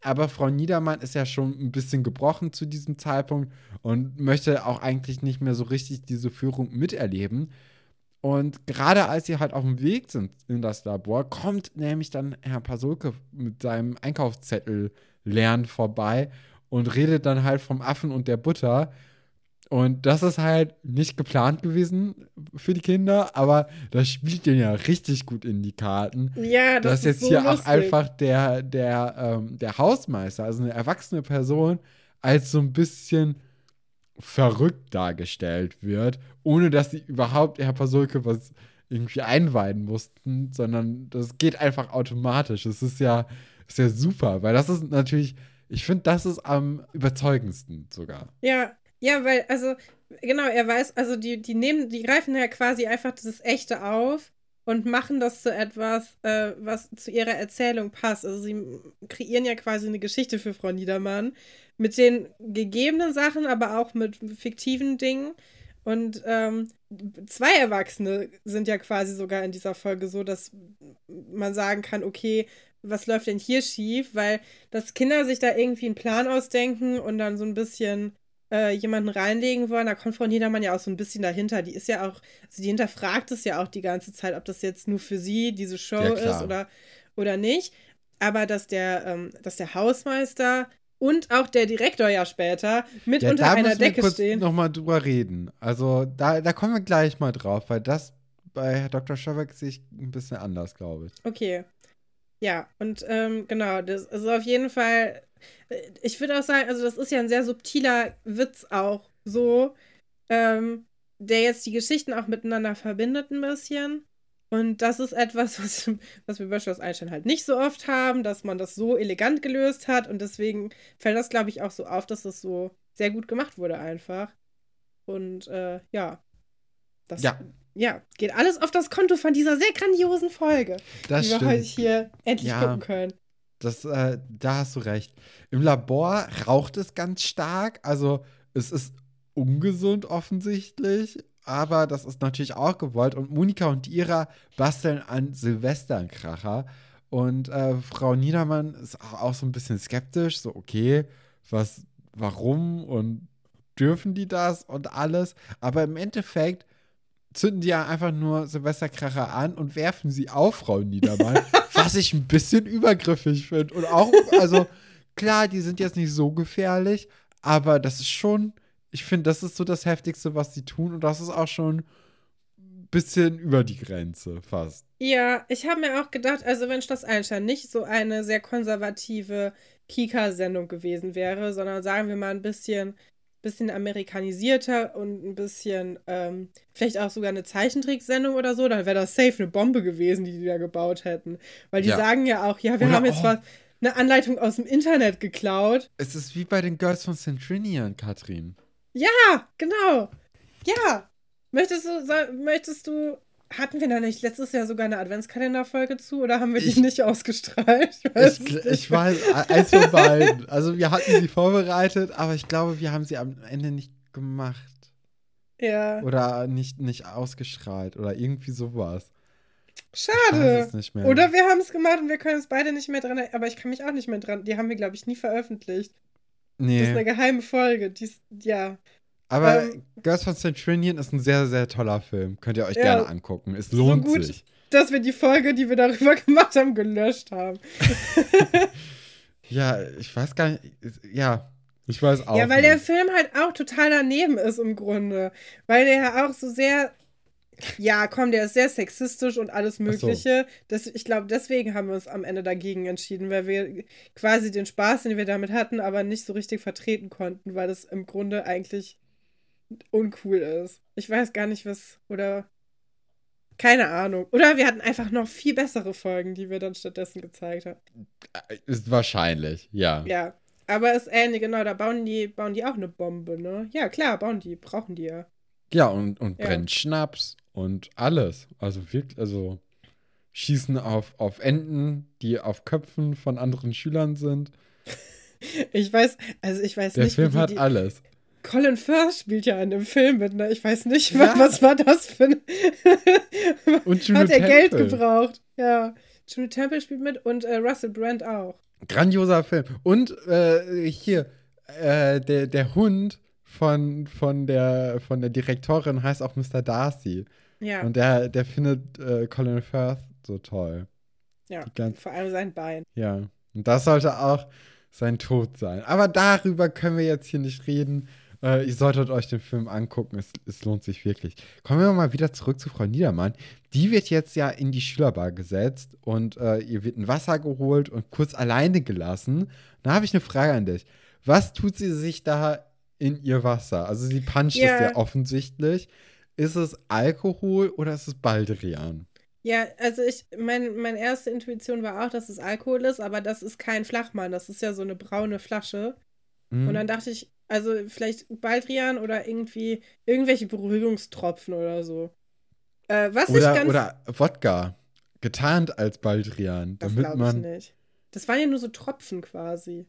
Aber Frau Niedermann ist ja schon ein bisschen gebrochen zu diesem Zeitpunkt und möchte auch eigentlich nicht mehr so richtig diese Führung miterleben. Und gerade als sie halt auf dem Weg sind in das Labor, kommt nämlich dann Herr Pasulke mit seinem Einkaufszettel lernen vorbei und redet dann halt vom Affen und der Butter. Und das ist halt nicht geplant gewesen für die Kinder, aber das spielt denen ja richtig gut in die Karten ja, das dass ist jetzt so hier lustig. auch einfach der, der, ähm, der Hausmeister, also eine erwachsene Person, als so ein bisschen verrückt dargestellt wird, ohne dass sie überhaupt Herr Pasulke was irgendwie einweihen mussten, sondern das geht einfach automatisch. Das ist ja, ist ja super, weil das ist natürlich, ich finde, das ist am überzeugendsten sogar. Ja, ja, weil, also, genau, er weiß, also die, die nehmen, die greifen ja quasi einfach dieses Echte auf und machen das zu etwas, äh, was zu ihrer Erzählung passt. Also sie kreieren ja quasi eine Geschichte für Frau Niedermann mit den gegebenen Sachen, aber auch mit fiktiven Dingen. Und ähm, zwei Erwachsene sind ja quasi sogar in dieser Folge so, dass man sagen kann, okay, was läuft denn hier schief? Weil dass Kinder sich da irgendwie einen Plan ausdenken und dann so ein bisschen äh, jemanden reinlegen wollen, da kommt Frau Niedermann ja auch so ein bisschen dahinter. Die ist ja auch, also die hinterfragt es ja auch die ganze Zeit, ob das jetzt nur für sie diese Show Ja, ist oder, oder nicht. Aber dass der, ähm, dass der Hausmeister und auch der Direktor ja später mit Ja, unter da einer Decke kurz stehen. nochmal drüber reden. Also da, da kommen wir gleich mal drauf, weil das bei Dr. Schöbeck sehe ich ein bisschen anders, glaube ich. Okay. Ja, und ähm, genau, das ist auf jeden Fall, äh, ich würde auch sagen, also das ist ja ein sehr subtiler Witz auch so, ähm, der jetzt die Geschichten auch miteinander verbindet ein bisschen. Und das ist etwas, was, was wir bei Schloss Einstein halt nicht so oft haben, dass man das so elegant gelöst hat. Und deswegen fällt das, glaube ich, auch so auf, dass das so sehr gut gemacht wurde einfach. Und äh, ja. Das, Ja. Ja, geht alles auf das Konto von dieser sehr grandiosen Folge Das die wir stimmt. heute hier endlich Ja. gucken können. Das, äh, da hast du recht. Im Labor raucht es ganz stark. Also es ist ungesund offensichtlich, aber das ist natürlich auch gewollt. Und Monika und Ira basteln an Silvesterkracher. Und äh, Frau Niedermann ist auch, auch so ein bisschen skeptisch. So, okay, was, warum und dürfen die das und alles? Aber im Endeffekt zünden die ja einfach nur Silvesterkracher an und werfen sie auf Frau Niedermann, was ich ein bisschen übergriffig finde. Und auch, also klar, die sind jetzt nicht so gefährlich, aber das ist schon, ich finde, das ist so das Heftigste, was sie tun. Und das ist auch schon bisschen über die Grenze fast. Ja, ich habe mir auch gedacht, also wenn Schloss Einstein nicht so eine sehr konservative Kika-Sendung gewesen wäre, sondern sagen wir mal ein bisschen, bisschen amerikanisierter und ein bisschen, ähm, vielleicht auch sogar eine Zeichentricksendung oder so, dann wäre das safe eine Bombe gewesen, die die da gebaut hätten. Weil die Ja. sagen ja auch, ja, wir Oder- haben jetzt oh. was, eine Anleitung aus dem Internet geklaut. Es ist wie bei den Girls von Centrinian, Katrin. Ja, genau. Ja. Möchtest du, soll, möchtest du, hatten wir da nicht letztes Jahr sogar eine Adventskalenderfolge zu oder haben wir Ich- die nicht ausgestrahlt? Ich weiß Ich, ich weiß, eins von beiden. Also wir hatten sie vorbereitet, aber ich glaube, wir haben sie am Ende nicht gemacht. Ja, Oder nicht, nicht ausgestrahlt oder irgendwie sowas. Ich schade. es nicht mehr. Oder wir haben es gemacht und wir können es beide nicht mehr dran erinnern. Aber ich kann mich auch nicht mehr dran. Die haben wir, glaube ich, nie veröffentlicht. Das ist eine Nee. geheime Folge. Die ist, ja. Aber ähm, Girls von Centrinian ist ein sehr, sehr toller Film. Könnt ihr euch Ja. gerne angucken. Es lohnt gut. sich. Dass wir die Folge, die wir darüber gemacht haben, gelöscht haben. Ja, ich weiß gar nicht. Ja, ich weiß auch. ja, weil der nicht. Film halt auch total daneben ist im Grunde. Weil der ja auch so sehr. Ja, komm, der ist sehr sexistisch und alles so. Mögliche. Das, ich glaube, deswegen haben wir uns am Ende dagegen entschieden, weil wir quasi den Spaß, den wir damit hatten, aber nicht so richtig vertreten konnten, weil das im Grunde eigentlich uncool ist. Ich weiß gar nicht, was. Oder. Keine Ahnung. Oder wir hatten einfach noch viel bessere Folgen, die wir dann stattdessen gezeigt haben. Ist wahrscheinlich, ja. Ja. Aber ist ähnlich, genau, da bauen die, bauen die auch eine Bombe, ne? Ja, klar, bauen die, brauchen die ja. Ja, und, und Ja. brennen Schnaps und alles. Also wirklich, also schießen auf, auf Enten, die auf Köpfen von anderen Schülern sind. Ich weiß, also ich weiß Der nicht, Film wie die, hat alles. Colin Firth spielt ja in dem Film mit, ne? Ich weiß nicht, Ja. was, was war das für ein. Und Juno Hat er Geld gebraucht? Ja. Juno Temple spielt mit und äh, Russell Brand auch. Grandioser Film. Und äh, hier, äh, der, der Hund von, von, der, von der Direktorin heißt auch Mr. Darcy. Ja, Und der, der findet äh, Colin Firth so toll. ja. Vor allem sein Bein. Ja. Und das sollte auch sein Tod sein. Aber darüber können wir jetzt hier nicht reden. Äh, ihr solltet euch den Film angucken. Es, es lohnt sich wirklich. Kommen wir mal wieder zurück zu Frau Niedermann. Die wird jetzt ja in die Schülerbar gesetzt und äh, ihr wird ein Wasser geholt und kurz alleine gelassen. Da habe ich eine Frage an dich. Was tut sie sich da in ihr Wasser? Also sie puncht Ja. es ja offensichtlich. Ist es Alkohol oder ist es Baldrian? Ja, also ich, mein, meine erste Intuition war auch, dass es Alkohol ist, aber das ist kein Flachmann. Das ist ja so eine braune Flasche. Hm? Und dann dachte ich, also vielleicht Baldrian oder irgendwie irgendwelche Beruhigungstropfen oder so. Äh, was ich oder, ganz. oder Wodka. Getarnt als Baldrian. das Damit glaube ich man. nicht. Das waren ja nur so Tropfen quasi.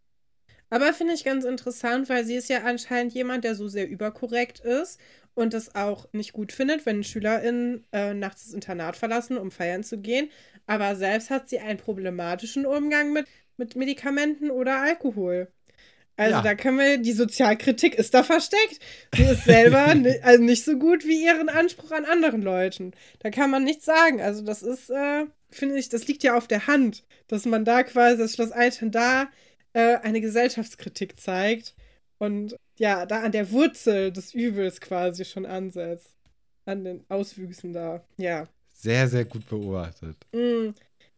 Aber finde ich ganz interessant, weil sie ist ja anscheinend jemand, der so sehr überkorrekt ist und es auch nicht gut findet, wenn SchülerInnen äh, nachts das Internat verlassen, um feiern zu gehen. Aber selbst hat sie einen problematischen Umgang mit, mit Medikamenten oder Alkohol. Also Ja. da können wir, die Sozialkritik ist da versteckt. Sie ist selber also nicht so gut wie ihren Anspruch an anderen Leuten. Da kann man nichts sagen. Also das ist, äh, finde ich, das liegt ja auf der Hand, dass man da quasi, das Schloss Einstein da äh, eine Gesellschaftskritik zeigt und ja, da an der Wurzel des Übels quasi schon ansetzt. An den Auswüchsen da. Ja. Sehr, sehr gut beobachtet. Mm,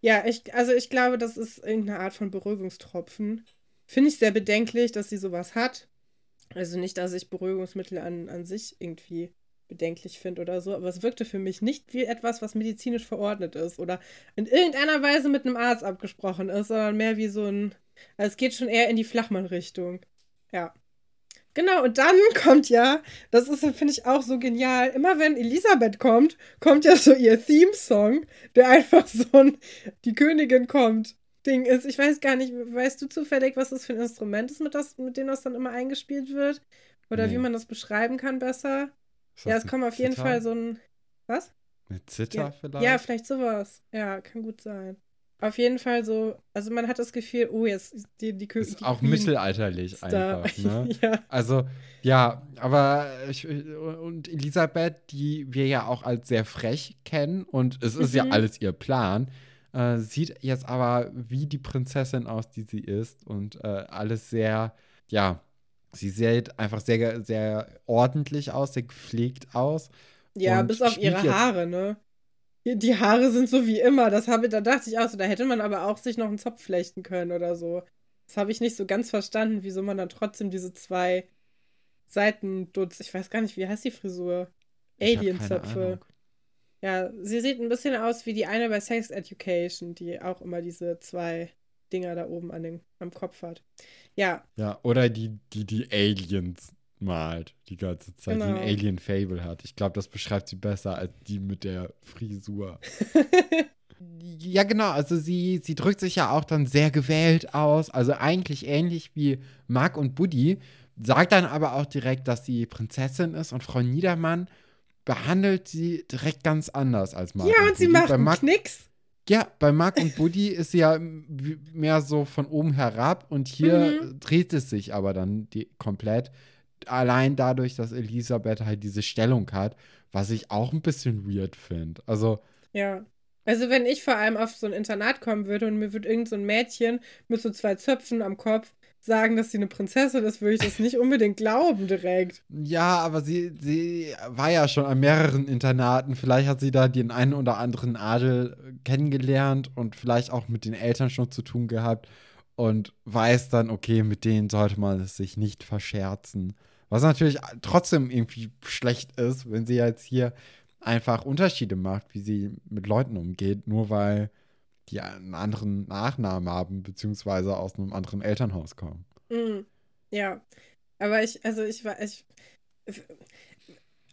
ja, ich, also ich glaube, das ist irgendeine Art von Beruhigungstropfen. Finde ich sehr bedenklich, dass sie sowas hat. Also nicht, dass ich Beruhigungsmittel an, an sich irgendwie bedenklich finde oder so, aber es wirkte für mich nicht wie etwas, was medizinisch verordnet ist oder in irgendeiner Weise mit einem Arzt abgesprochen ist, sondern mehr wie so ein, also es geht schon eher in die Flachmann-Richtung. Ja. Genau, und dann kommt ja, das ist, finde ich, auch so genial. Immer wenn Elisabeth kommt, kommt ja so ihr Theme-Song, der einfach so ein Die Königin kommt Ding ist. Ich weiß gar nicht, weißt du zufällig, was das für ein Instrument ist, mit, das, mit dem das dann immer eingespielt wird? Oder Nee. wie man das beschreiben kann besser? Ja, es kommt auf jeden Zither? Fall so ein. Was? Eine Zither Ja. vielleicht? Ja, vielleicht sowas. Ja, kann gut sein. Auf jeden Fall so, also man hat das Gefühl, oh, jetzt die, die. Ist auch mittelalterlich einfach, ne? ja. Also, ja, aber ich, und Elisabeth, die wir ja auch als sehr frech kennen und es ist ja Mhm. alles ihr Plan, äh, sieht jetzt aber wie die Prinzessin aus, die sie ist und äh, alles sehr, ja, sie sieht einfach sehr, sehr ordentlich aus, sehr gepflegt aus Ja, bis auf ihre Haare, ne? Die- Haare sind so wie immer. Das habe, da dachte ich auch so, da hätte man aber auch sich noch einen Zopf flechten können oder so. Das habe ich nicht so ganz verstanden, wieso man dann trotzdem diese zwei Seitendutz, ich weiß gar nicht, wie heißt die Frisur? Alien-Zöpfe. Ja, sie sieht ein bisschen aus wie die eine bei Sex Education, die auch immer diese zwei Dinger da oben an den, am Kopf hat. Ja, Ja, oder die, die die Aliens malt die ganze Zeit, die Genau. ein Alien-Fable hat. Ich glaube, das beschreibt sie besser als die mit der Frisur. Ja, genau. Also sie, sie drückt sich ja auch dann sehr gewählt aus. Also eigentlich ähnlich wie Mark und Buddy. Sagt dann aber auch direkt, dass sie Prinzessin ist. Und Frau Niedermann behandelt sie direkt ganz anders als Mark ja, und sie Buddy. macht Mark, Knicks. ja, bei Mark und Buddy ist sie ja mehr so von oben herab. Und hier Mhm. dreht es sich aber dann die, komplett. Allein dadurch, dass Elisabeth halt diese Stellung hat, was ich auch ein bisschen weird finde. Also, Ja. Also wenn ich vor allem auf so ein Internat kommen würde und mir würde irgend so ein Mädchen mit so zwei Zöpfen am Kopf sagen, dass sie eine Prinzessin ist, würde ich das nicht unbedingt glauben direkt. Ja, aber sie, sie war ja schon an mehreren Internaten. Vielleicht hat sie da den einen oder anderen Adel kennengelernt und vielleicht auch mit den Eltern schon zu tun gehabt und weiß dann, okay, mit denen sollte man es sich nicht verscherzen. Was natürlich trotzdem irgendwie schlecht ist, wenn sie jetzt hier einfach Unterschiede macht, wie sie mit Leuten umgeht, nur weil die einen anderen Nachnamen haben, beziehungsweise aus einem anderen Elternhaus kommen. Mhm. Ja. Aber ich, also ich war, ich,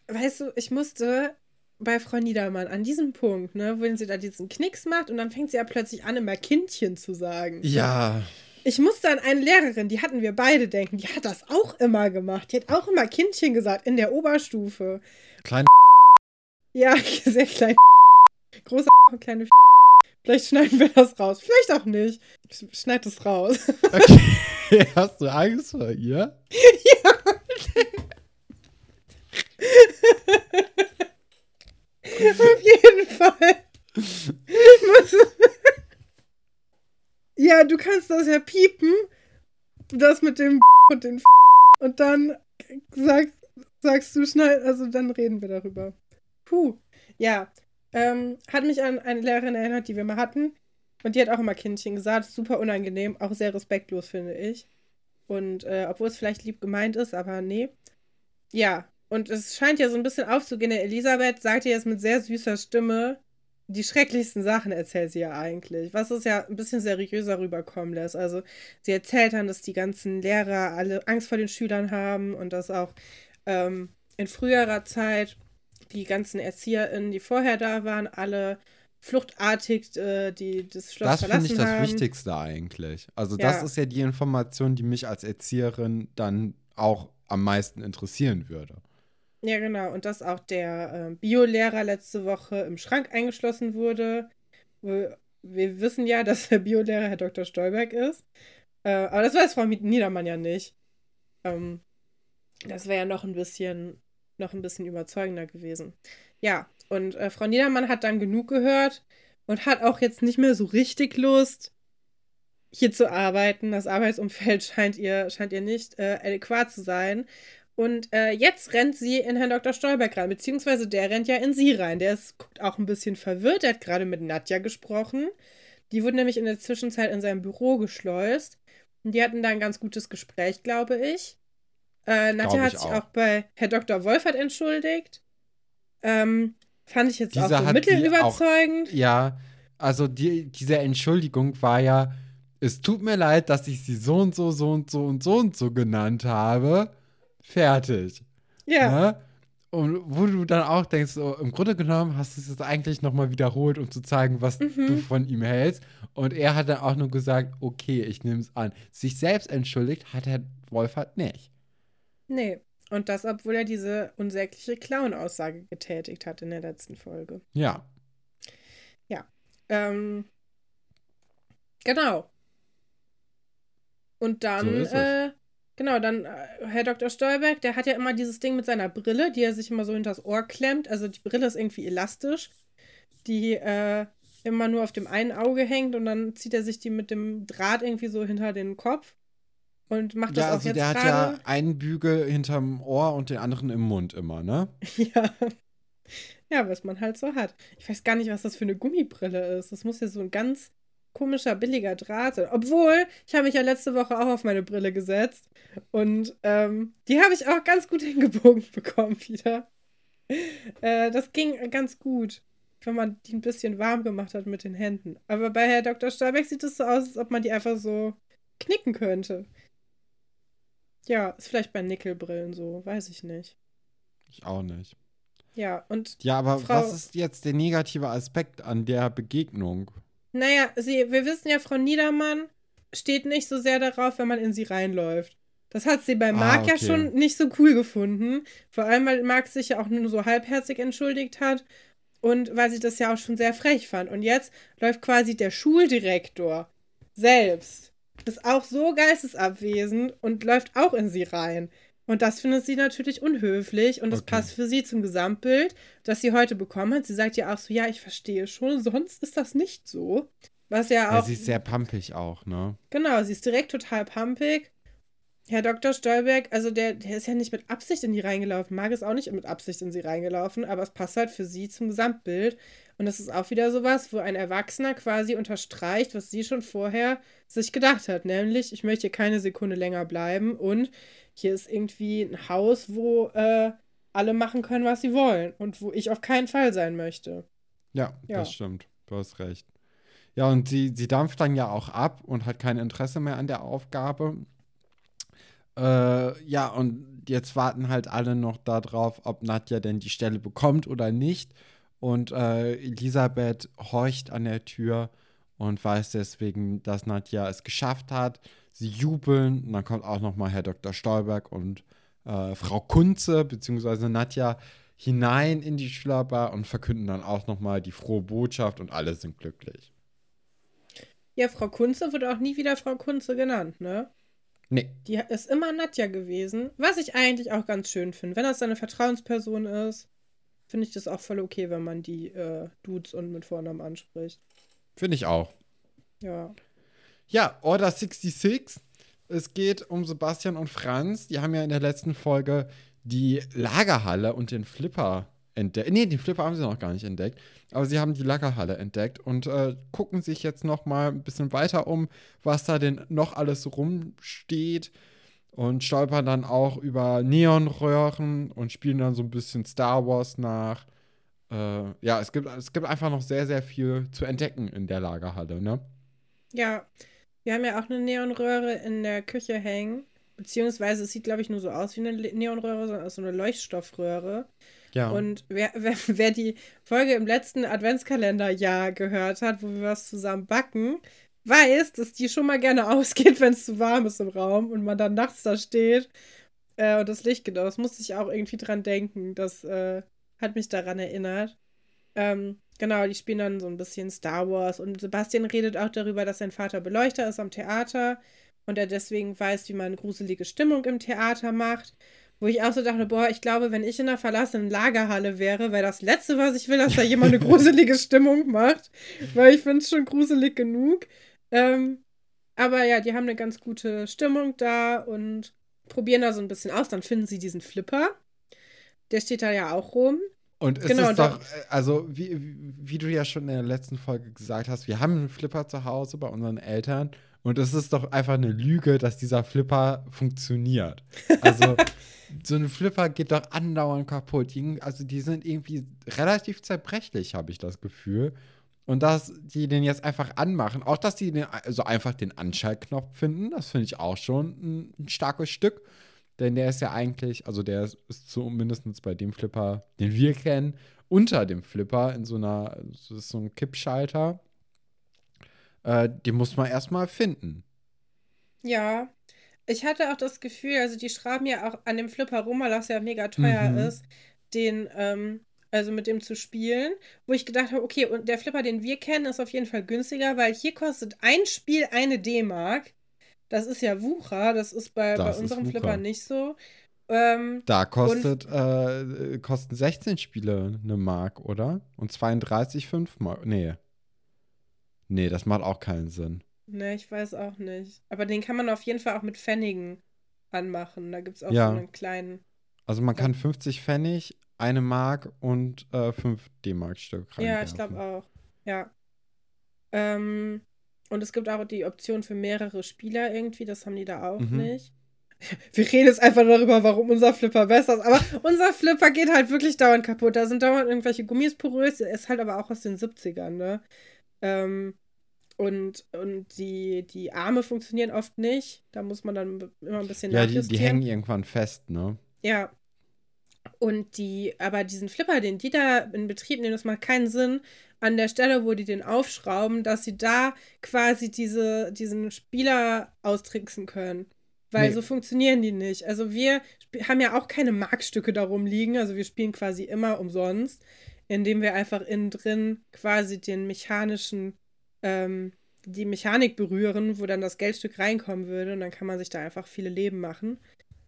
weißt du, ich musste bei Frau Niedermann an diesem Punkt, ne, wenn sie da diesen Knicks macht und dann fängt sie ja plötzlich an, immer Kindchen zu sagen. Ja, Ich musste an eine Lehrerin, die hatten wir beide denken, die hat das auch immer gemacht. Die hat auch immer Kindchen gesagt in der Oberstufe. kleine Ja, sehr klein. Große kleine. Vielleicht schneiden wir das raus. Vielleicht auch nicht. Ich schneid das raus. Okay, hast du Angst vor ihr? Auf jeden Fall. Ja, du kannst das ja piepen. Das mit dem und den und dann sag, sagst du schnell, also dann reden wir darüber. Puh. Ja. Ähm, hat mich an eine Lehrerin erinnert, die wir mal hatten. Und die hat auch immer Kindchen gesagt. Super unangenehm, auch sehr respektlos, finde ich. Und äh, obwohl es vielleicht lieb gemeint ist, aber nee. Ja, und es scheint ja so ein bisschen aufzugehen. Elisabeth sagt ja jetzt mit sehr süßer Stimme, die schrecklichsten Sachen erzählt sie ja eigentlich, was es ja ein bisschen seriöser rüberkommen lässt. Also sie erzählt dann, dass die ganzen Lehrer alle Angst vor den Schülern haben und dass auch ähm, in früherer Zeit die ganzen ErzieherInnen, die vorher da waren, alle fluchtartig äh, die das Schloss Das finde verlassen ich das haben. Wichtigste eigentlich. Also Ja. das ist ja die Information, die mich als Erzieherin dann auch am meisten interessieren würde. Ja, genau. Und dass auch der äh, Biolehrer letzte Woche im Schrank eingeschlossen wurde. Wir, wir wissen ja, dass der Biolehrer Herr Dr. Stolberg ist. Äh, aber das weiß Frau Niedermann ja nicht. Ähm, das wäre ja noch ein bisschen, noch ein bisschen überzeugender gewesen. Ja, und äh, Frau Niedermann hat dann genug gehört und hat auch jetzt nicht mehr so richtig Lust, hier zu arbeiten. Das Arbeitsumfeld scheint ihr, scheint ihr nicht äh, adäquat zu sein. Und äh, jetzt rennt sie in Herrn Dr. Stolberg rein, beziehungsweise der rennt ja in sie rein. Der ist, guckt auch ein bisschen verwirrt. Der hat gerade mit Nadja gesprochen. Die wurde nämlich in der Zwischenzeit in seinem Büro geschleust. Und die hatten da ein ganz gutes Gespräch, glaube ich. Äh, Nadja hat ich sich auch. auch bei Herr Dr. Wolfert entschuldigt. Ähm, fand ich jetzt Diese auch so mittelüberzeugend. Ja, also die, diese Entschuldigung war ja, es tut mir leid, dass ich sie so und so, so und so und so und so genannt habe. Fertig. Ja. Ne? Und wo du dann auch denkst, so, im Grunde genommen hast du es jetzt eigentlich nochmal wiederholt, um zu zeigen, was Mhm. du von ihm hältst. Und er hat dann auch nur gesagt, okay, ich nehme es an. Sich selbst entschuldigt hat Herr Wolfert nicht. Nee. Und das, obwohl er diese unsägliche Clown-Aussage getätigt hat in der letzten Folge. Ja. Ähm, genau. Und dann, So äh, genau, dann äh, Herr Dr. Stolberg, der hat ja immer dieses Ding mit seiner Brille, die er sich immer so hinters Ohr klemmt. Also die Brille ist irgendwie elastisch, die äh, immer nur auf dem einen Auge hängt und dann zieht er sich die mit dem Draht irgendwie so hinter den Kopf und macht das Ja, auch also jetzt der hat ja gerade. einen Bügel hinterm Ohr und den anderen im Mund immer, ne? Ja. Ja, was man halt so hat. Ich weiß gar nicht, was das für eine Gummibrille ist. Das muss ja so ein ganz komischer, billiger Draht sein. Obwohl, ich habe mich ja letzte Woche auch auf meine Brille gesetzt. Und ähm, die habe ich auch ganz gut hingebogen bekommen wieder. Äh, das ging ganz gut, wenn man die ein bisschen warm gemacht hat mit den Händen. Aber bei Herr Dr. Stahlbeck sieht es so aus, als ob man die einfach so knicken könnte. Ja, ist vielleicht bei Nickelbrillen so, weiß ich nicht. Ich auch nicht. Ja, und. Ja, aber Frau- was ist jetzt der negative Aspekt an der Begegnung? Naja, sie, wir wissen ja, Frau Niedermann steht nicht so sehr darauf, wenn man in sie reinläuft. Das hat sie bei Ah, Marc ja okay. schon nicht so cool gefunden. Vor allem, weil Marc sich ja auch nur so halbherzig entschuldigt hat und weil sie das ja auch schon sehr frech fand. Und jetzt läuft quasi der Schuldirektor selbst, ist auch so geistesabwesend und läuft auch in sie rein. Und das findet sie natürlich unhöflich und das Okay. passt für sie zum Gesamtbild, das sie heute bekommen hat. Sie sagt ja auch so, ja, ich verstehe schon, sonst ist das nicht so. Was ja Ja, auch. sie ist sehr pampig auch, ne? Genau, sie ist direkt total pumpig. Herr Dr. Stolberg, also der, der ist ja nicht mit Absicht in die reingelaufen. Marc ist auch nicht mit Absicht in sie reingelaufen, aber es passt halt für sie zum Gesamtbild. Und das ist auch wieder sowas, wo ein Erwachsener quasi unterstreicht, was sie schon vorher sich gedacht hat. Nämlich, ich möchte hier keine Sekunde länger bleiben und hier ist irgendwie ein Haus, wo äh, alle machen können, was sie wollen und wo ich auf keinen Fall sein möchte. Ja, Ja. das stimmt. Du hast recht. Ja, und sie, sie dampft dann ja auch ab und hat kein Interesse mehr an der Aufgabe. Äh, ja, und jetzt warten halt alle noch darauf, ob Nadja denn die Stelle bekommt oder nicht. Und äh, Elisabeth horcht an der Tür und weiß deswegen, dass Nadja es geschafft hat. Sie jubeln und dann kommt auch noch mal Herr Dr. Stolberg und äh, Frau Kunze bzw. Nadja hinein in die Schülerbar und verkünden dann auch noch mal die frohe Botschaft und alle sind glücklich. Ja, Frau Kunze wird auch nie wieder Frau Kunze genannt, ne? Nee, Die ist immer Nadja gewesen, was ich eigentlich auch ganz schön finde. Wenn das eine Vertrauensperson ist, finde ich das auch voll okay, wenn man die äh, Dudes und mit Vornamen anspricht. finde ich auch. Ja. Ja, Order 66. Es geht um Sebastian und Franz. Die haben ja in der letzten Folge die Lagerhalle und den Flipper entdeckt. Nee, den Flipper haben sie noch gar nicht entdeckt. Aber sie haben die Lagerhalle entdeckt und äh, gucken sich jetzt noch mal ein bisschen weiter um, was da denn noch alles rumsteht. Und stolpern dann auch über Neonröhren und spielen dann so ein bisschen Star Wars nach. Äh, ja, es gibt, es gibt einfach noch sehr, sehr viel zu entdecken in der Lagerhalle, ne? Ja. Wir haben ja auch eine Neonröhre in der Küche hängen. Beziehungsweise es sieht, glaube ich, nur so aus wie eine Neonröhre, sondern ist so eine Leuchtstoffröhre. Ja. Und wer, wer, wer die Folge im letzten Adventskalenderjahr gehört hat, wo wir was zusammen backen, weiß, dass die schon mal gerne ausgeht, wenn es zu warm ist im Raum und man dann nachts da steht äh, und das Licht geht aus. Musste ich auch irgendwie dran denken. Das äh, hat mich daran erinnert. Ähm, genau, die spielen dann so ein bisschen Star Wars und Sebastian redet auch darüber, dass sein Vater Beleuchter ist am Theater und er deswegen weiß, wie man gruselige Stimmung im Theater macht. Wo ich auch so dachte, boah, ich glaube, wenn ich in einer verlassenen Lagerhalle wäre, wäre das Letzte, was ich will, dass da jemand eine gruselige Stimmung macht. Weil ich finde es schon gruselig genug. Ähm, aber ja, die haben eine ganz gute Stimmung da und probieren da so ein bisschen aus. Dann finden sie diesen Flipper. Der steht da ja auch rum. Und es Genau, ist doch, äh, also wie, wie- wie du ja schon in der letzten Folge gesagt hast, wir haben einen Flipper zu Hause bei unseren Eltern und es ist doch einfach eine Lüge, dass dieser Flipper funktioniert. Also so ein Flipper geht doch andauernd kaputt. Die- Also die sind irgendwie relativ zerbrechlich, habe ich das Gefühl. Und dass die den jetzt einfach anmachen, auch dass die den, also einfach den Anschaltknopf finden, das finde ich auch schon ein, ein starkes Stück. Denn der ist ja eigentlich, also der ist, ist zumindest bei dem Flipper, den wir kennen, unter dem Flipper in so einer, das ist so ein Kippschalter. Äh, den muss man erstmal finden. Ja. Ich hatte auch das Gefühl, also die schrauben ja auch an dem Flipper rum, weil das ja mega teuer Mhm. ist, den, ähm, also mit dem zu spielen, wo ich gedacht habe, okay, und der Flipper, den wir kennen, ist auf jeden Fall günstiger, weil hier kostet ein Spiel eine D-Mark. Das ist ja Wucher, das ist bei, bei Das ist unserem. Flipper nicht so. Ähm, Da kostet, äh, kosten 16 Spiele eine Mark, oder? Und 32 5 Mark. Nee. Nee, das macht auch keinen Sinn. ne, ich weiß auch nicht. Aber den kann man auf jeden Fall auch mit Pfennigen anmachen. Da gibt es auch Ja. so einen kleinen. Also man kann 50 Pfennig eine Mark und äh, 5 D-Mark-Stück Ja, ich glaube auch. Ja. Ähm, und es gibt auch die Option für mehrere Spieler irgendwie, das haben die da auch Mhm. nicht. Wir reden jetzt einfach darüber, warum unser Flipper besser ist. Aber unser Flipper geht halt wirklich dauernd kaputt. Da sind dauernd irgendwelche Gummis porös. Ist halt aber auch aus den 70ern, ne? Ähm, und und die, die Arme funktionieren oft nicht. Da muss man dann immer ein bisschen Ja, die, die hängen irgendwann fest, ne? Ja. Und die, aber diesen Flipper, den die da in Betrieb nehmen, das macht keinen Sinn, an der Stelle, wo die den aufschrauben, dass sie da quasi diese, diesen Spieler austricksen können. Weil Nee. so funktionieren die nicht. Also wir haben ja auch keine Markstücke darum liegen. Also wir spielen quasi immer umsonst, indem wir einfach innen drin quasi den mechanischen, ähm, die Mechanik berühren, wo dann das Geldstück reinkommen würde. Und dann kann man sich da einfach viele Leben machen.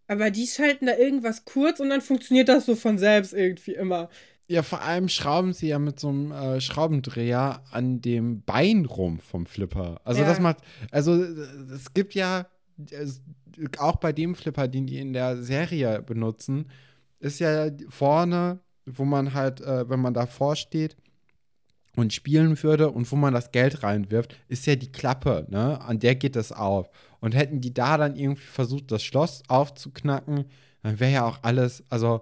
Aber die schalten da irgendwas kurz und dann funktioniert das so von selbst irgendwie immer. Ja, vor allem schrauben sie ja mit so einem äh, Schraubendreher an dem Bein rum vom Flipper. Also Ja. das macht, also äh, es gibt ja, es, auch bei dem Flipper, den die in der Serie benutzen, ist ja vorne, wo man halt, äh, wenn man davor steht und spielen würde und wo man das Geld reinwirft, ist ja die Klappe, ne? An der geht das auf. Und hätten die da dann irgendwie versucht, das Schloss aufzuknacken, dann wäre ja auch alles, also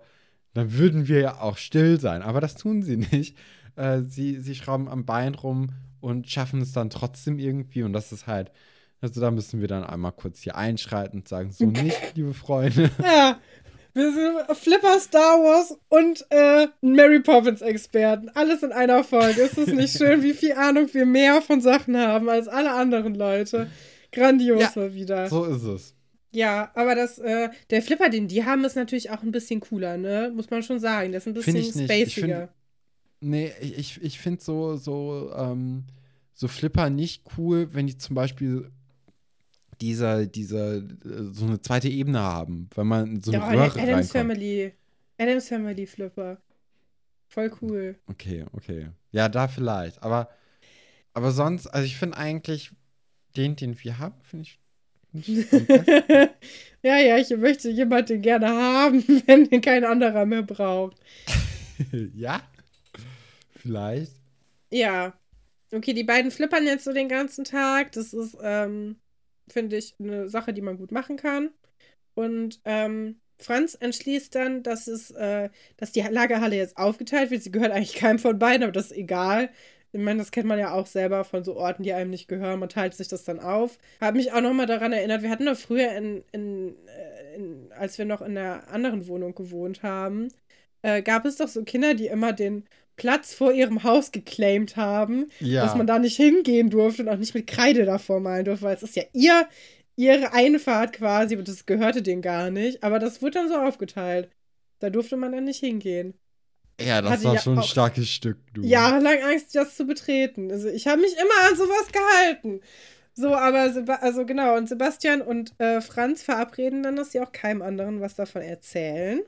dann würden wir ja auch still sein. Aber das tun sie nicht. Äh, sie, sie schrauben am Bein rum und schaffen es dann trotzdem irgendwie. Und das ist halt, also da müssen wir dann einmal kurz hier einschreiten und sagen, so nicht, liebe Freunde. Ja, wir sind Flipper Star Wars und äh, Mary Poppins Experten. Alles in einer Folge. Ist es nicht schön, wie viel Ahnung wir mehr von Sachen haben als alle anderen Leute? Grandios Ja, mal wieder. So ist es. Ja, aber das, äh, der Flipper, den die haben, ist natürlich auch ein bisschen cooler, ne? Muss man schon sagen. Der ist ein bisschen Find ich nicht. Ich spaciger. find- Nee, ich, ich, ich finde so, so, ähm, so Flipper nicht cool, wenn die zum Beispiel diese, diese, äh, so eine zweite Ebene haben, wenn man so eine Ja, Röhre Adams reinkommt. Family. Adams Family Flipper. Voll cool. Okay, okay. Ja, da vielleicht. Aber, aber sonst, also ich finde eigentlich, den, den wir haben, finde ich. ja, ja, ich möchte jemanden gerne haben, wenn den kein anderer mehr braucht. ja? Vielleicht. Ja. Okay, die beiden flippern jetzt so den ganzen Tag. Das ist, ähm, finde ich, eine Sache, die man gut machen kann. Und ähm, Franz entschließt dann, dass es, äh, dass die Lagerhalle jetzt aufgeteilt wird. Sie gehört eigentlich keinem von beiden, aber das ist egal. Ich meine, das kennt man ja auch selber von so Orten, die einem nicht gehören. Man teilt sich das dann auf. Habe mich auch nochmal daran erinnert, wir hatten doch früher, in, in, äh, in, als wir noch in einer anderen Wohnung gewohnt haben, äh, gab es doch so Kinder, die immer den Platz vor ihrem Haus geclaimed haben, Ja. dass man da nicht hingehen durfte und auch nicht mit Kreide davor malen durfte, weil es ist ja ihr, ihre Einfahrt quasi und das gehörte denen gar nicht. Aber das wurde dann so aufgeteilt. Da durfte man dann nicht hingehen. ja, das hatte war schon ein starkes Stück, du. Jahrelang Angst, das zu betreten. Also ich habe mich immer an sowas gehalten. So, aber Seba also genau, und Sebastian und äh, Franz verabreden dann, dass sie auch keinem anderen was davon erzählen.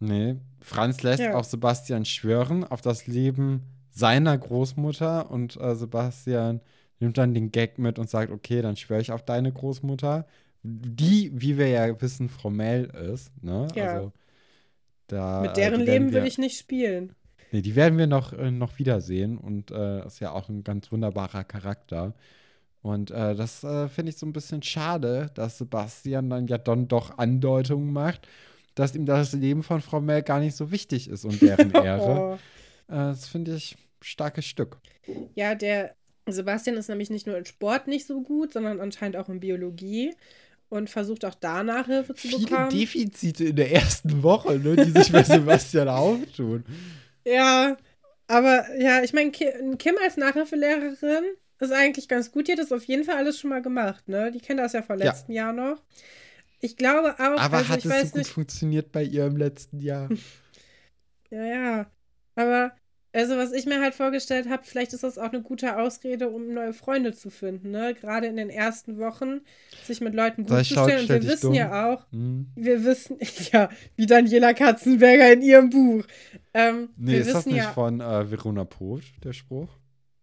Nee, Franz lässt Ja. auch Sebastian schwören auf das Leben seiner Großmutter und äh, Sebastian nimmt dann den Gag mit und sagt, okay, dann schwöre ich auf deine Großmutter, die, wie wir ja wissen, Mel ist, ne? Ja. Also da Mit äh, deren die Leben will ich nicht spielen. Nee, die werden wir noch, äh, noch wiedersehen und äh, ist ja auch ein ganz wunderbarer Charakter. Und äh, das äh, finde ich so ein bisschen schade, dass Sebastian dann ja dann doch Andeutungen macht, dass ihm das Leben von Frau Mel gar nicht so wichtig ist und deren Ehre. Oh. Äh, das finde ich starkes Stück. Ja, der Sebastian ist nämlich nicht nur in Sport nicht so gut, sondern anscheinend auch in Biologie und versucht auch da Nachhilfe zu Viele bekommen. Defizite in der ersten Woche, ne, die sich bei Sebastian auftun. Ja, aber ja, ich meine, Ki Kim als Nachhilfelehrerin ist eigentlich ganz gut. Die hat das auf jeden Fall alles schon mal gemacht, ne? Die kennt das ja vom Ja. letzten Jahr noch. Ich glaube auch, Aber also hat ich es so gut nicht. funktioniert bei ihr im letzten Jahr? Ja, ja. Aber, also, was ich mir halt vorgestellt habe, vielleicht ist das auch eine gute Ausrede, um neue Freunde zu finden, ne? Gerade in den ersten Wochen, sich mit Leuten gut zu stellen. Und wir wissen dumm. ja auch, Hm. wir wissen, ja, wie Daniela Katzenberger in ihrem Buch. Ähm, Nee, ist das nicht ja, von äh, Verona Poth, der Spruch?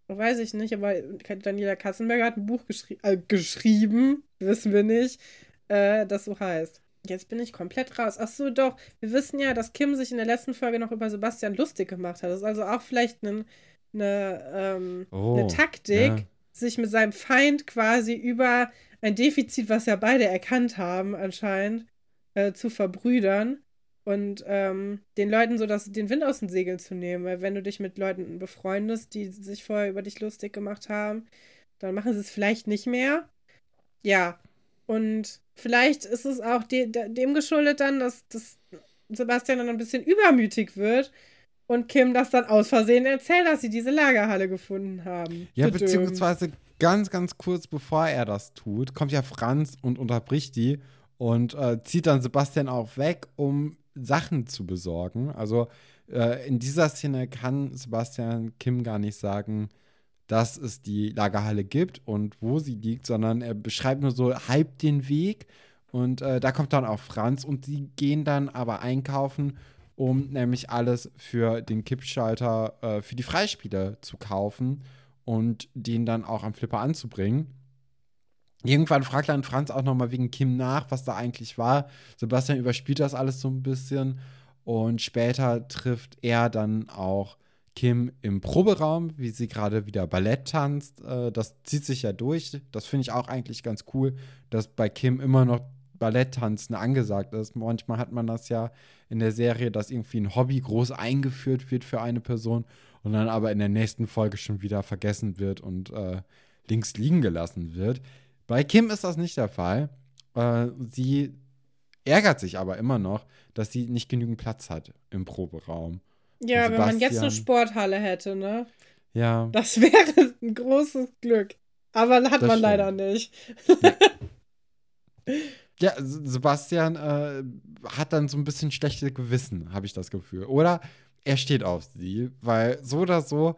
Weiß ich nicht, aber Daniela Katzenberger hat ein Buch geschri äh, geschrieben, wissen wir nicht, äh, das so heißt. Jetzt bin ich komplett raus. Ach so, doch. Wir wissen ja, dass Kim sich in der letzten Folge noch über Sebastian lustig gemacht hat. Das ist also auch vielleicht ein, eine, ähm, Oh, eine Taktik, ja. sich mit seinem Feind quasi über ein Defizit, was ja beide erkannt haben, anscheinend, äh, zu verbrüdern und ähm, den Leuten so das, den Wind aus den Segeln zu nehmen. Weil wenn du dich mit Leuten befreundest, die sich vorher über dich lustig gemacht haben, dann machen sie es vielleicht nicht mehr. Ja. Und vielleicht ist es auch de de dem geschuldet dann, dass, dass Sebastian dann ein bisschen übermütig wird und Kim das dann aus Versehen erzählt, dass sie diese Lagerhalle gefunden haben. Ja, beziehungsweise ganz, ganz kurz bevor er das tut, kommt ja Franz und unterbricht die und äh, zieht dann Sebastian auch weg, um Sachen zu besorgen. Also äh, in dieser Szene kann Sebastian Kim gar nicht sagen, dass es die Lagerhalle gibt und wo sie liegt, sondern er beschreibt nur so halb den Weg. Und äh, da kommt dann auch Franz und sie gehen dann aber einkaufen, um nämlich alles für den Kippschalter, äh, für die Freispiele zu kaufen und den dann auch am Flipper anzubringen. Irgendwann fragt dann Franz auch nochmal wegen Kim nach, was da eigentlich war. Sebastian überspielt das alles so ein bisschen und später trifft er dann auch Kim im Proberaum, wie sie gerade wieder Ballett tanzt. Äh, das zieht sich ja durch. Das finde ich auch eigentlich ganz cool, dass bei Kim immer noch Balletttanzen angesagt ist. Manchmal hat man das ja in der Serie, dass irgendwie ein Hobby groß eingeführt wird für eine Person und dann aber in der nächsten Folge schon wieder vergessen wird und äh, links liegen gelassen wird. Bei Kim ist das nicht der Fall. Äh, sie ärgert sich aber immer noch, dass sie nicht genügend Platz hat im Proberaum. Ja, wenn man jetzt eine Sporthalle hätte, ne? Ja, Das wäre ein großes Glück. Aber hat Das man stimmt. leider nicht. ja S- Sebastian äh, hat dann so ein bisschen schlechtes Gewissen, habe ich das Gefühl. Oder er steht auf sie, weil so oder so,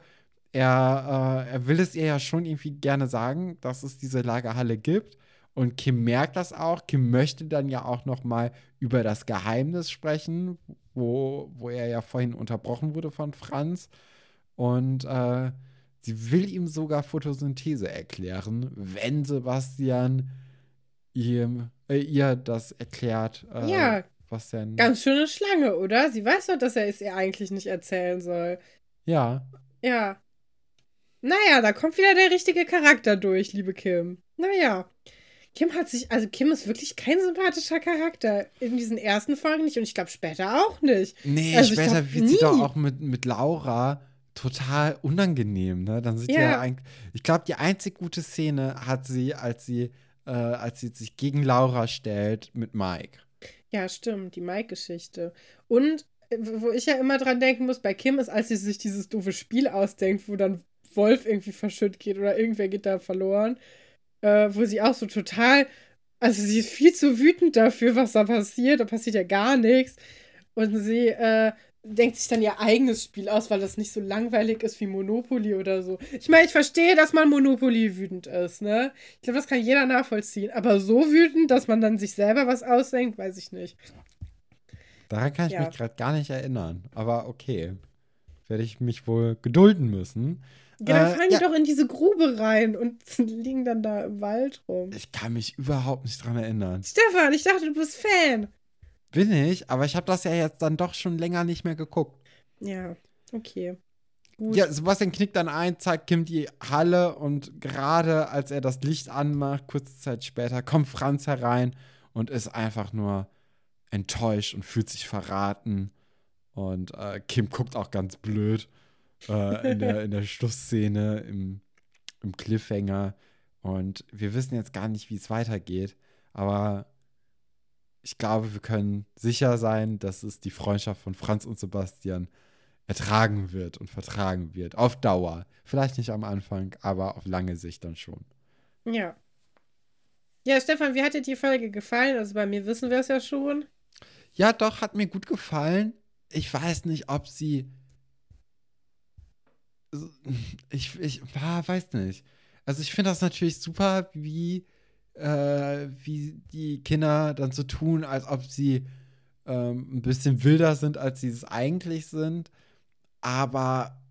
er, äh, er will es ihr ja schon irgendwie gerne sagen, dass es diese Lagerhalle gibt. Und Kim merkt das auch. Kim möchte dann ja auch noch mal über das Geheimnis sprechen, wo, wo er ja vorhin unterbrochen wurde von Franz. Und äh, sie will ihm sogar Photosynthese erklären, wenn Sebastian ihm, äh, ihr das erklärt. Äh, Ja. Was denn? Ganz schöne Schlange, oder? Sie weiß doch, dass er es ihr eigentlich nicht erzählen soll. ja. Ja. Naja, da kommt wieder der richtige Charakter durch, liebe Kim. Naja. Kim hat sich, also Kim ist wirklich kein sympathischer Charakter. In diesen ersten Folgen nicht und ich glaube später auch nicht. Nee, Also später glaub, wird sie nie. doch auch mit, mit Laura total unangenehm, ne? Dann sieht ja, Ja. eigentlich. Ich glaube, die einzig gute Szene hat sie, als sie, äh, als sie sich gegen Laura stellt mit Mike. Ja, stimmt, die Mike-Geschichte. Und äh, wo ich ja immer dran denken muss, bei Kim ist, als sie sich dieses doofe Spiel ausdenkt, wo dann Wolf irgendwie verschütt geht oder irgendwer geht da verloren, äh, wo sie auch so total, also sie ist viel zu wütend dafür, was da passiert. Da passiert ja gar nichts. Und sie äh, denkt sich dann ihr eigenes Spiel aus, weil das nicht so langweilig ist wie Monopoly oder so. Ich meine, ich verstehe, dass man Monopoly wütend ist, ne? Ich glaube, das kann jeder nachvollziehen. Aber so wütend, dass man dann sich selber was ausdenkt, weiß ich nicht. Daran kann ich Ja. mich gerade gar nicht erinnern. Aber okay. Werde ich mich wohl gedulden müssen. Ja, dann Äh, fallen ja. die doch in diese Grube rein und liegen dann da im Wald rum. Ich kann mich überhaupt nicht dran erinnern. Stefan, ich dachte, du bist Fan. Bin ich, aber ich habe das ja jetzt dann doch schon länger nicht mehr geguckt. Ja, okay. Gut. Ja, Sebastian knickt dann ein, zeigt Kim die Halle und gerade als er das Licht anmacht, kurze Zeit später, kommt Franz herein und ist einfach nur enttäuscht und fühlt sich verraten. Und äh, Kim guckt auch ganz blöd äh, in, der, in der Schlussszene, im, im Cliffhanger. Und wir wissen jetzt gar nicht, wie es weitergeht. Aber ich glaube, wir können sicher sein, dass es die Freundschaft von Franz und Sebastian ertragen wird und vertragen wird. Auf Dauer. Vielleicht nicht am Anfang, aber auf lange Sicht dann schon. Ja. Ja, Stefan, wie hat dir die Folge gefallen? Also bei mir wissen wir es ja schon. Ja, doch, hat mir gut gefallen. Ich weiß nicht, ob sie. Ich, ich weiß nicht. Also ich finde das natürlich super, wie, äh, wie die Kinder dann so tun, als ob sie ähm, ein bisschen wilder sind, als sie es eigentlich sind. Aber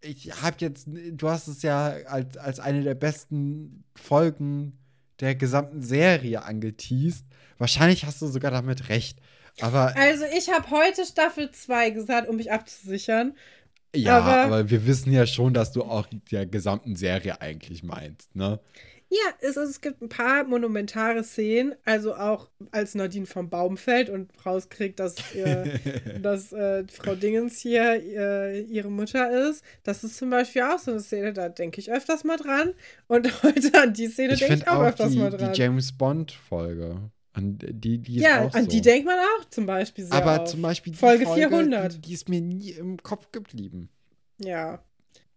ich habe jetzt, du hast es ja als, als eine der besten Folgen der gesamten Serie angeteased. Wahrscheinlich hast du sogar damit recht. Aber Also ich habe heute Staffel 2 gesagt, um mich abzusichern. Ja, aber, aber- wir wissen ja schon, dass du auch der gesamten Serie eigentlich meinst, ne? Ja, es, es gibt ein paar monumentare Szenen, also auch als Nadine vom Baum fällt und rauskriegt, dass, ihr, dass äh, Frau Dingens hier äh, ihre Mutter ist. Das ist zum Beispiel auch so eine Szene, da denke ich öfters mal dran. Und heute an die Szene denke ich auch, auch öfters die, mal die dran. James Bond-Folge. An die, die ist ja, auch an so. die denkt man auch zum Beispiel sehr Aber auf. zum Beispiel die Folge Folge, 400. Die, die ist mir nie im Kopf geblieben. Ja.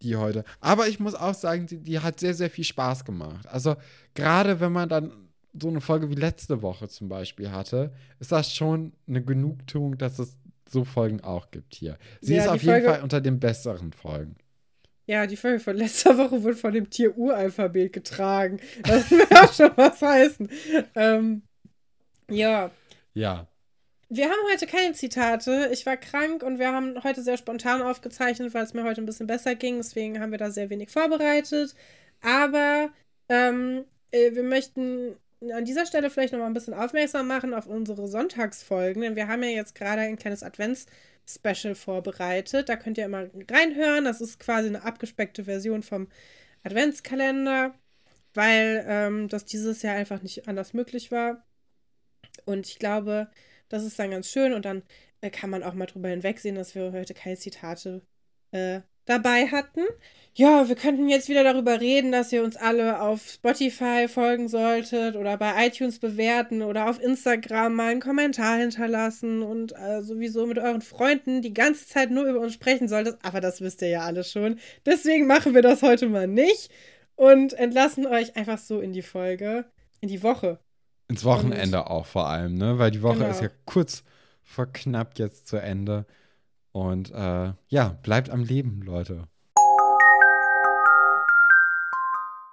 die heute. Aber ich muss auch sagen, die, die hat sehr, sehr viel Spaß gemacht. Also gerade wenn man dann so eine Folge wie letzte Woche zum Beispiel hatte, ist das schon eine Genugtuung, dass es so Folgen auch gibt hier. Sie Ja, ist auf jeden Folge- Fall unter den besseren Folgen. Ja, die Folge von letzter Woche wurde von dem Tier-Uralphabet getragen. Das will auch schon was heißen. Ähm, ja. Ja. Wir haben heute keine Zitate. Ich war krank und wir haben heute sehr spontan aufgezeichnet, weil es mir heute ein bisschen besser ging. Deswegen haben wir da sehr wenig vorbereitet. Aber ähm, äh, wir möchten an dieser Stelle vielleicht noch mal ein bisschen aufmerksam machen auf unsere Sonntagsfolgen. Denn wir haben ja jetzt gerade ein kleines Advents-Special vorbereitet. Da könnt ihr immer reinhören. Das ist quasi eine abgespeckte Version vom Adventskalender, weil ähm, das dieses Jahr einfach nicht anders möglich war. Und ich glaube, das ist dann ganz schön und dann äh, kann man auch mal drüber hinwegsehen, dass wir heute keine Zitate äh, dabei hatten. Ja, wir könnten jetzt wieder darüber reden, dass ihr uns alle auf Spotify folgen solltet oder bei iTunes bewerten oder auf Instagram mal einen Kommentar hinterlassen und äh, sowieso mit euren Freunden die ganze Zeit nur über uns sprechen solltet. Aber das wisst ihr ja alle schon. Deswegen machen wir das heute mal nicht und entlassen euch einfach so in die Folge, in die Woche. Ins Wochenende auch vor allem, ne? Weil die Woche Genau. ist ja kurz vor knapp jetzt zu Ende. Und äh, ja, bleibt am Leben, Leute.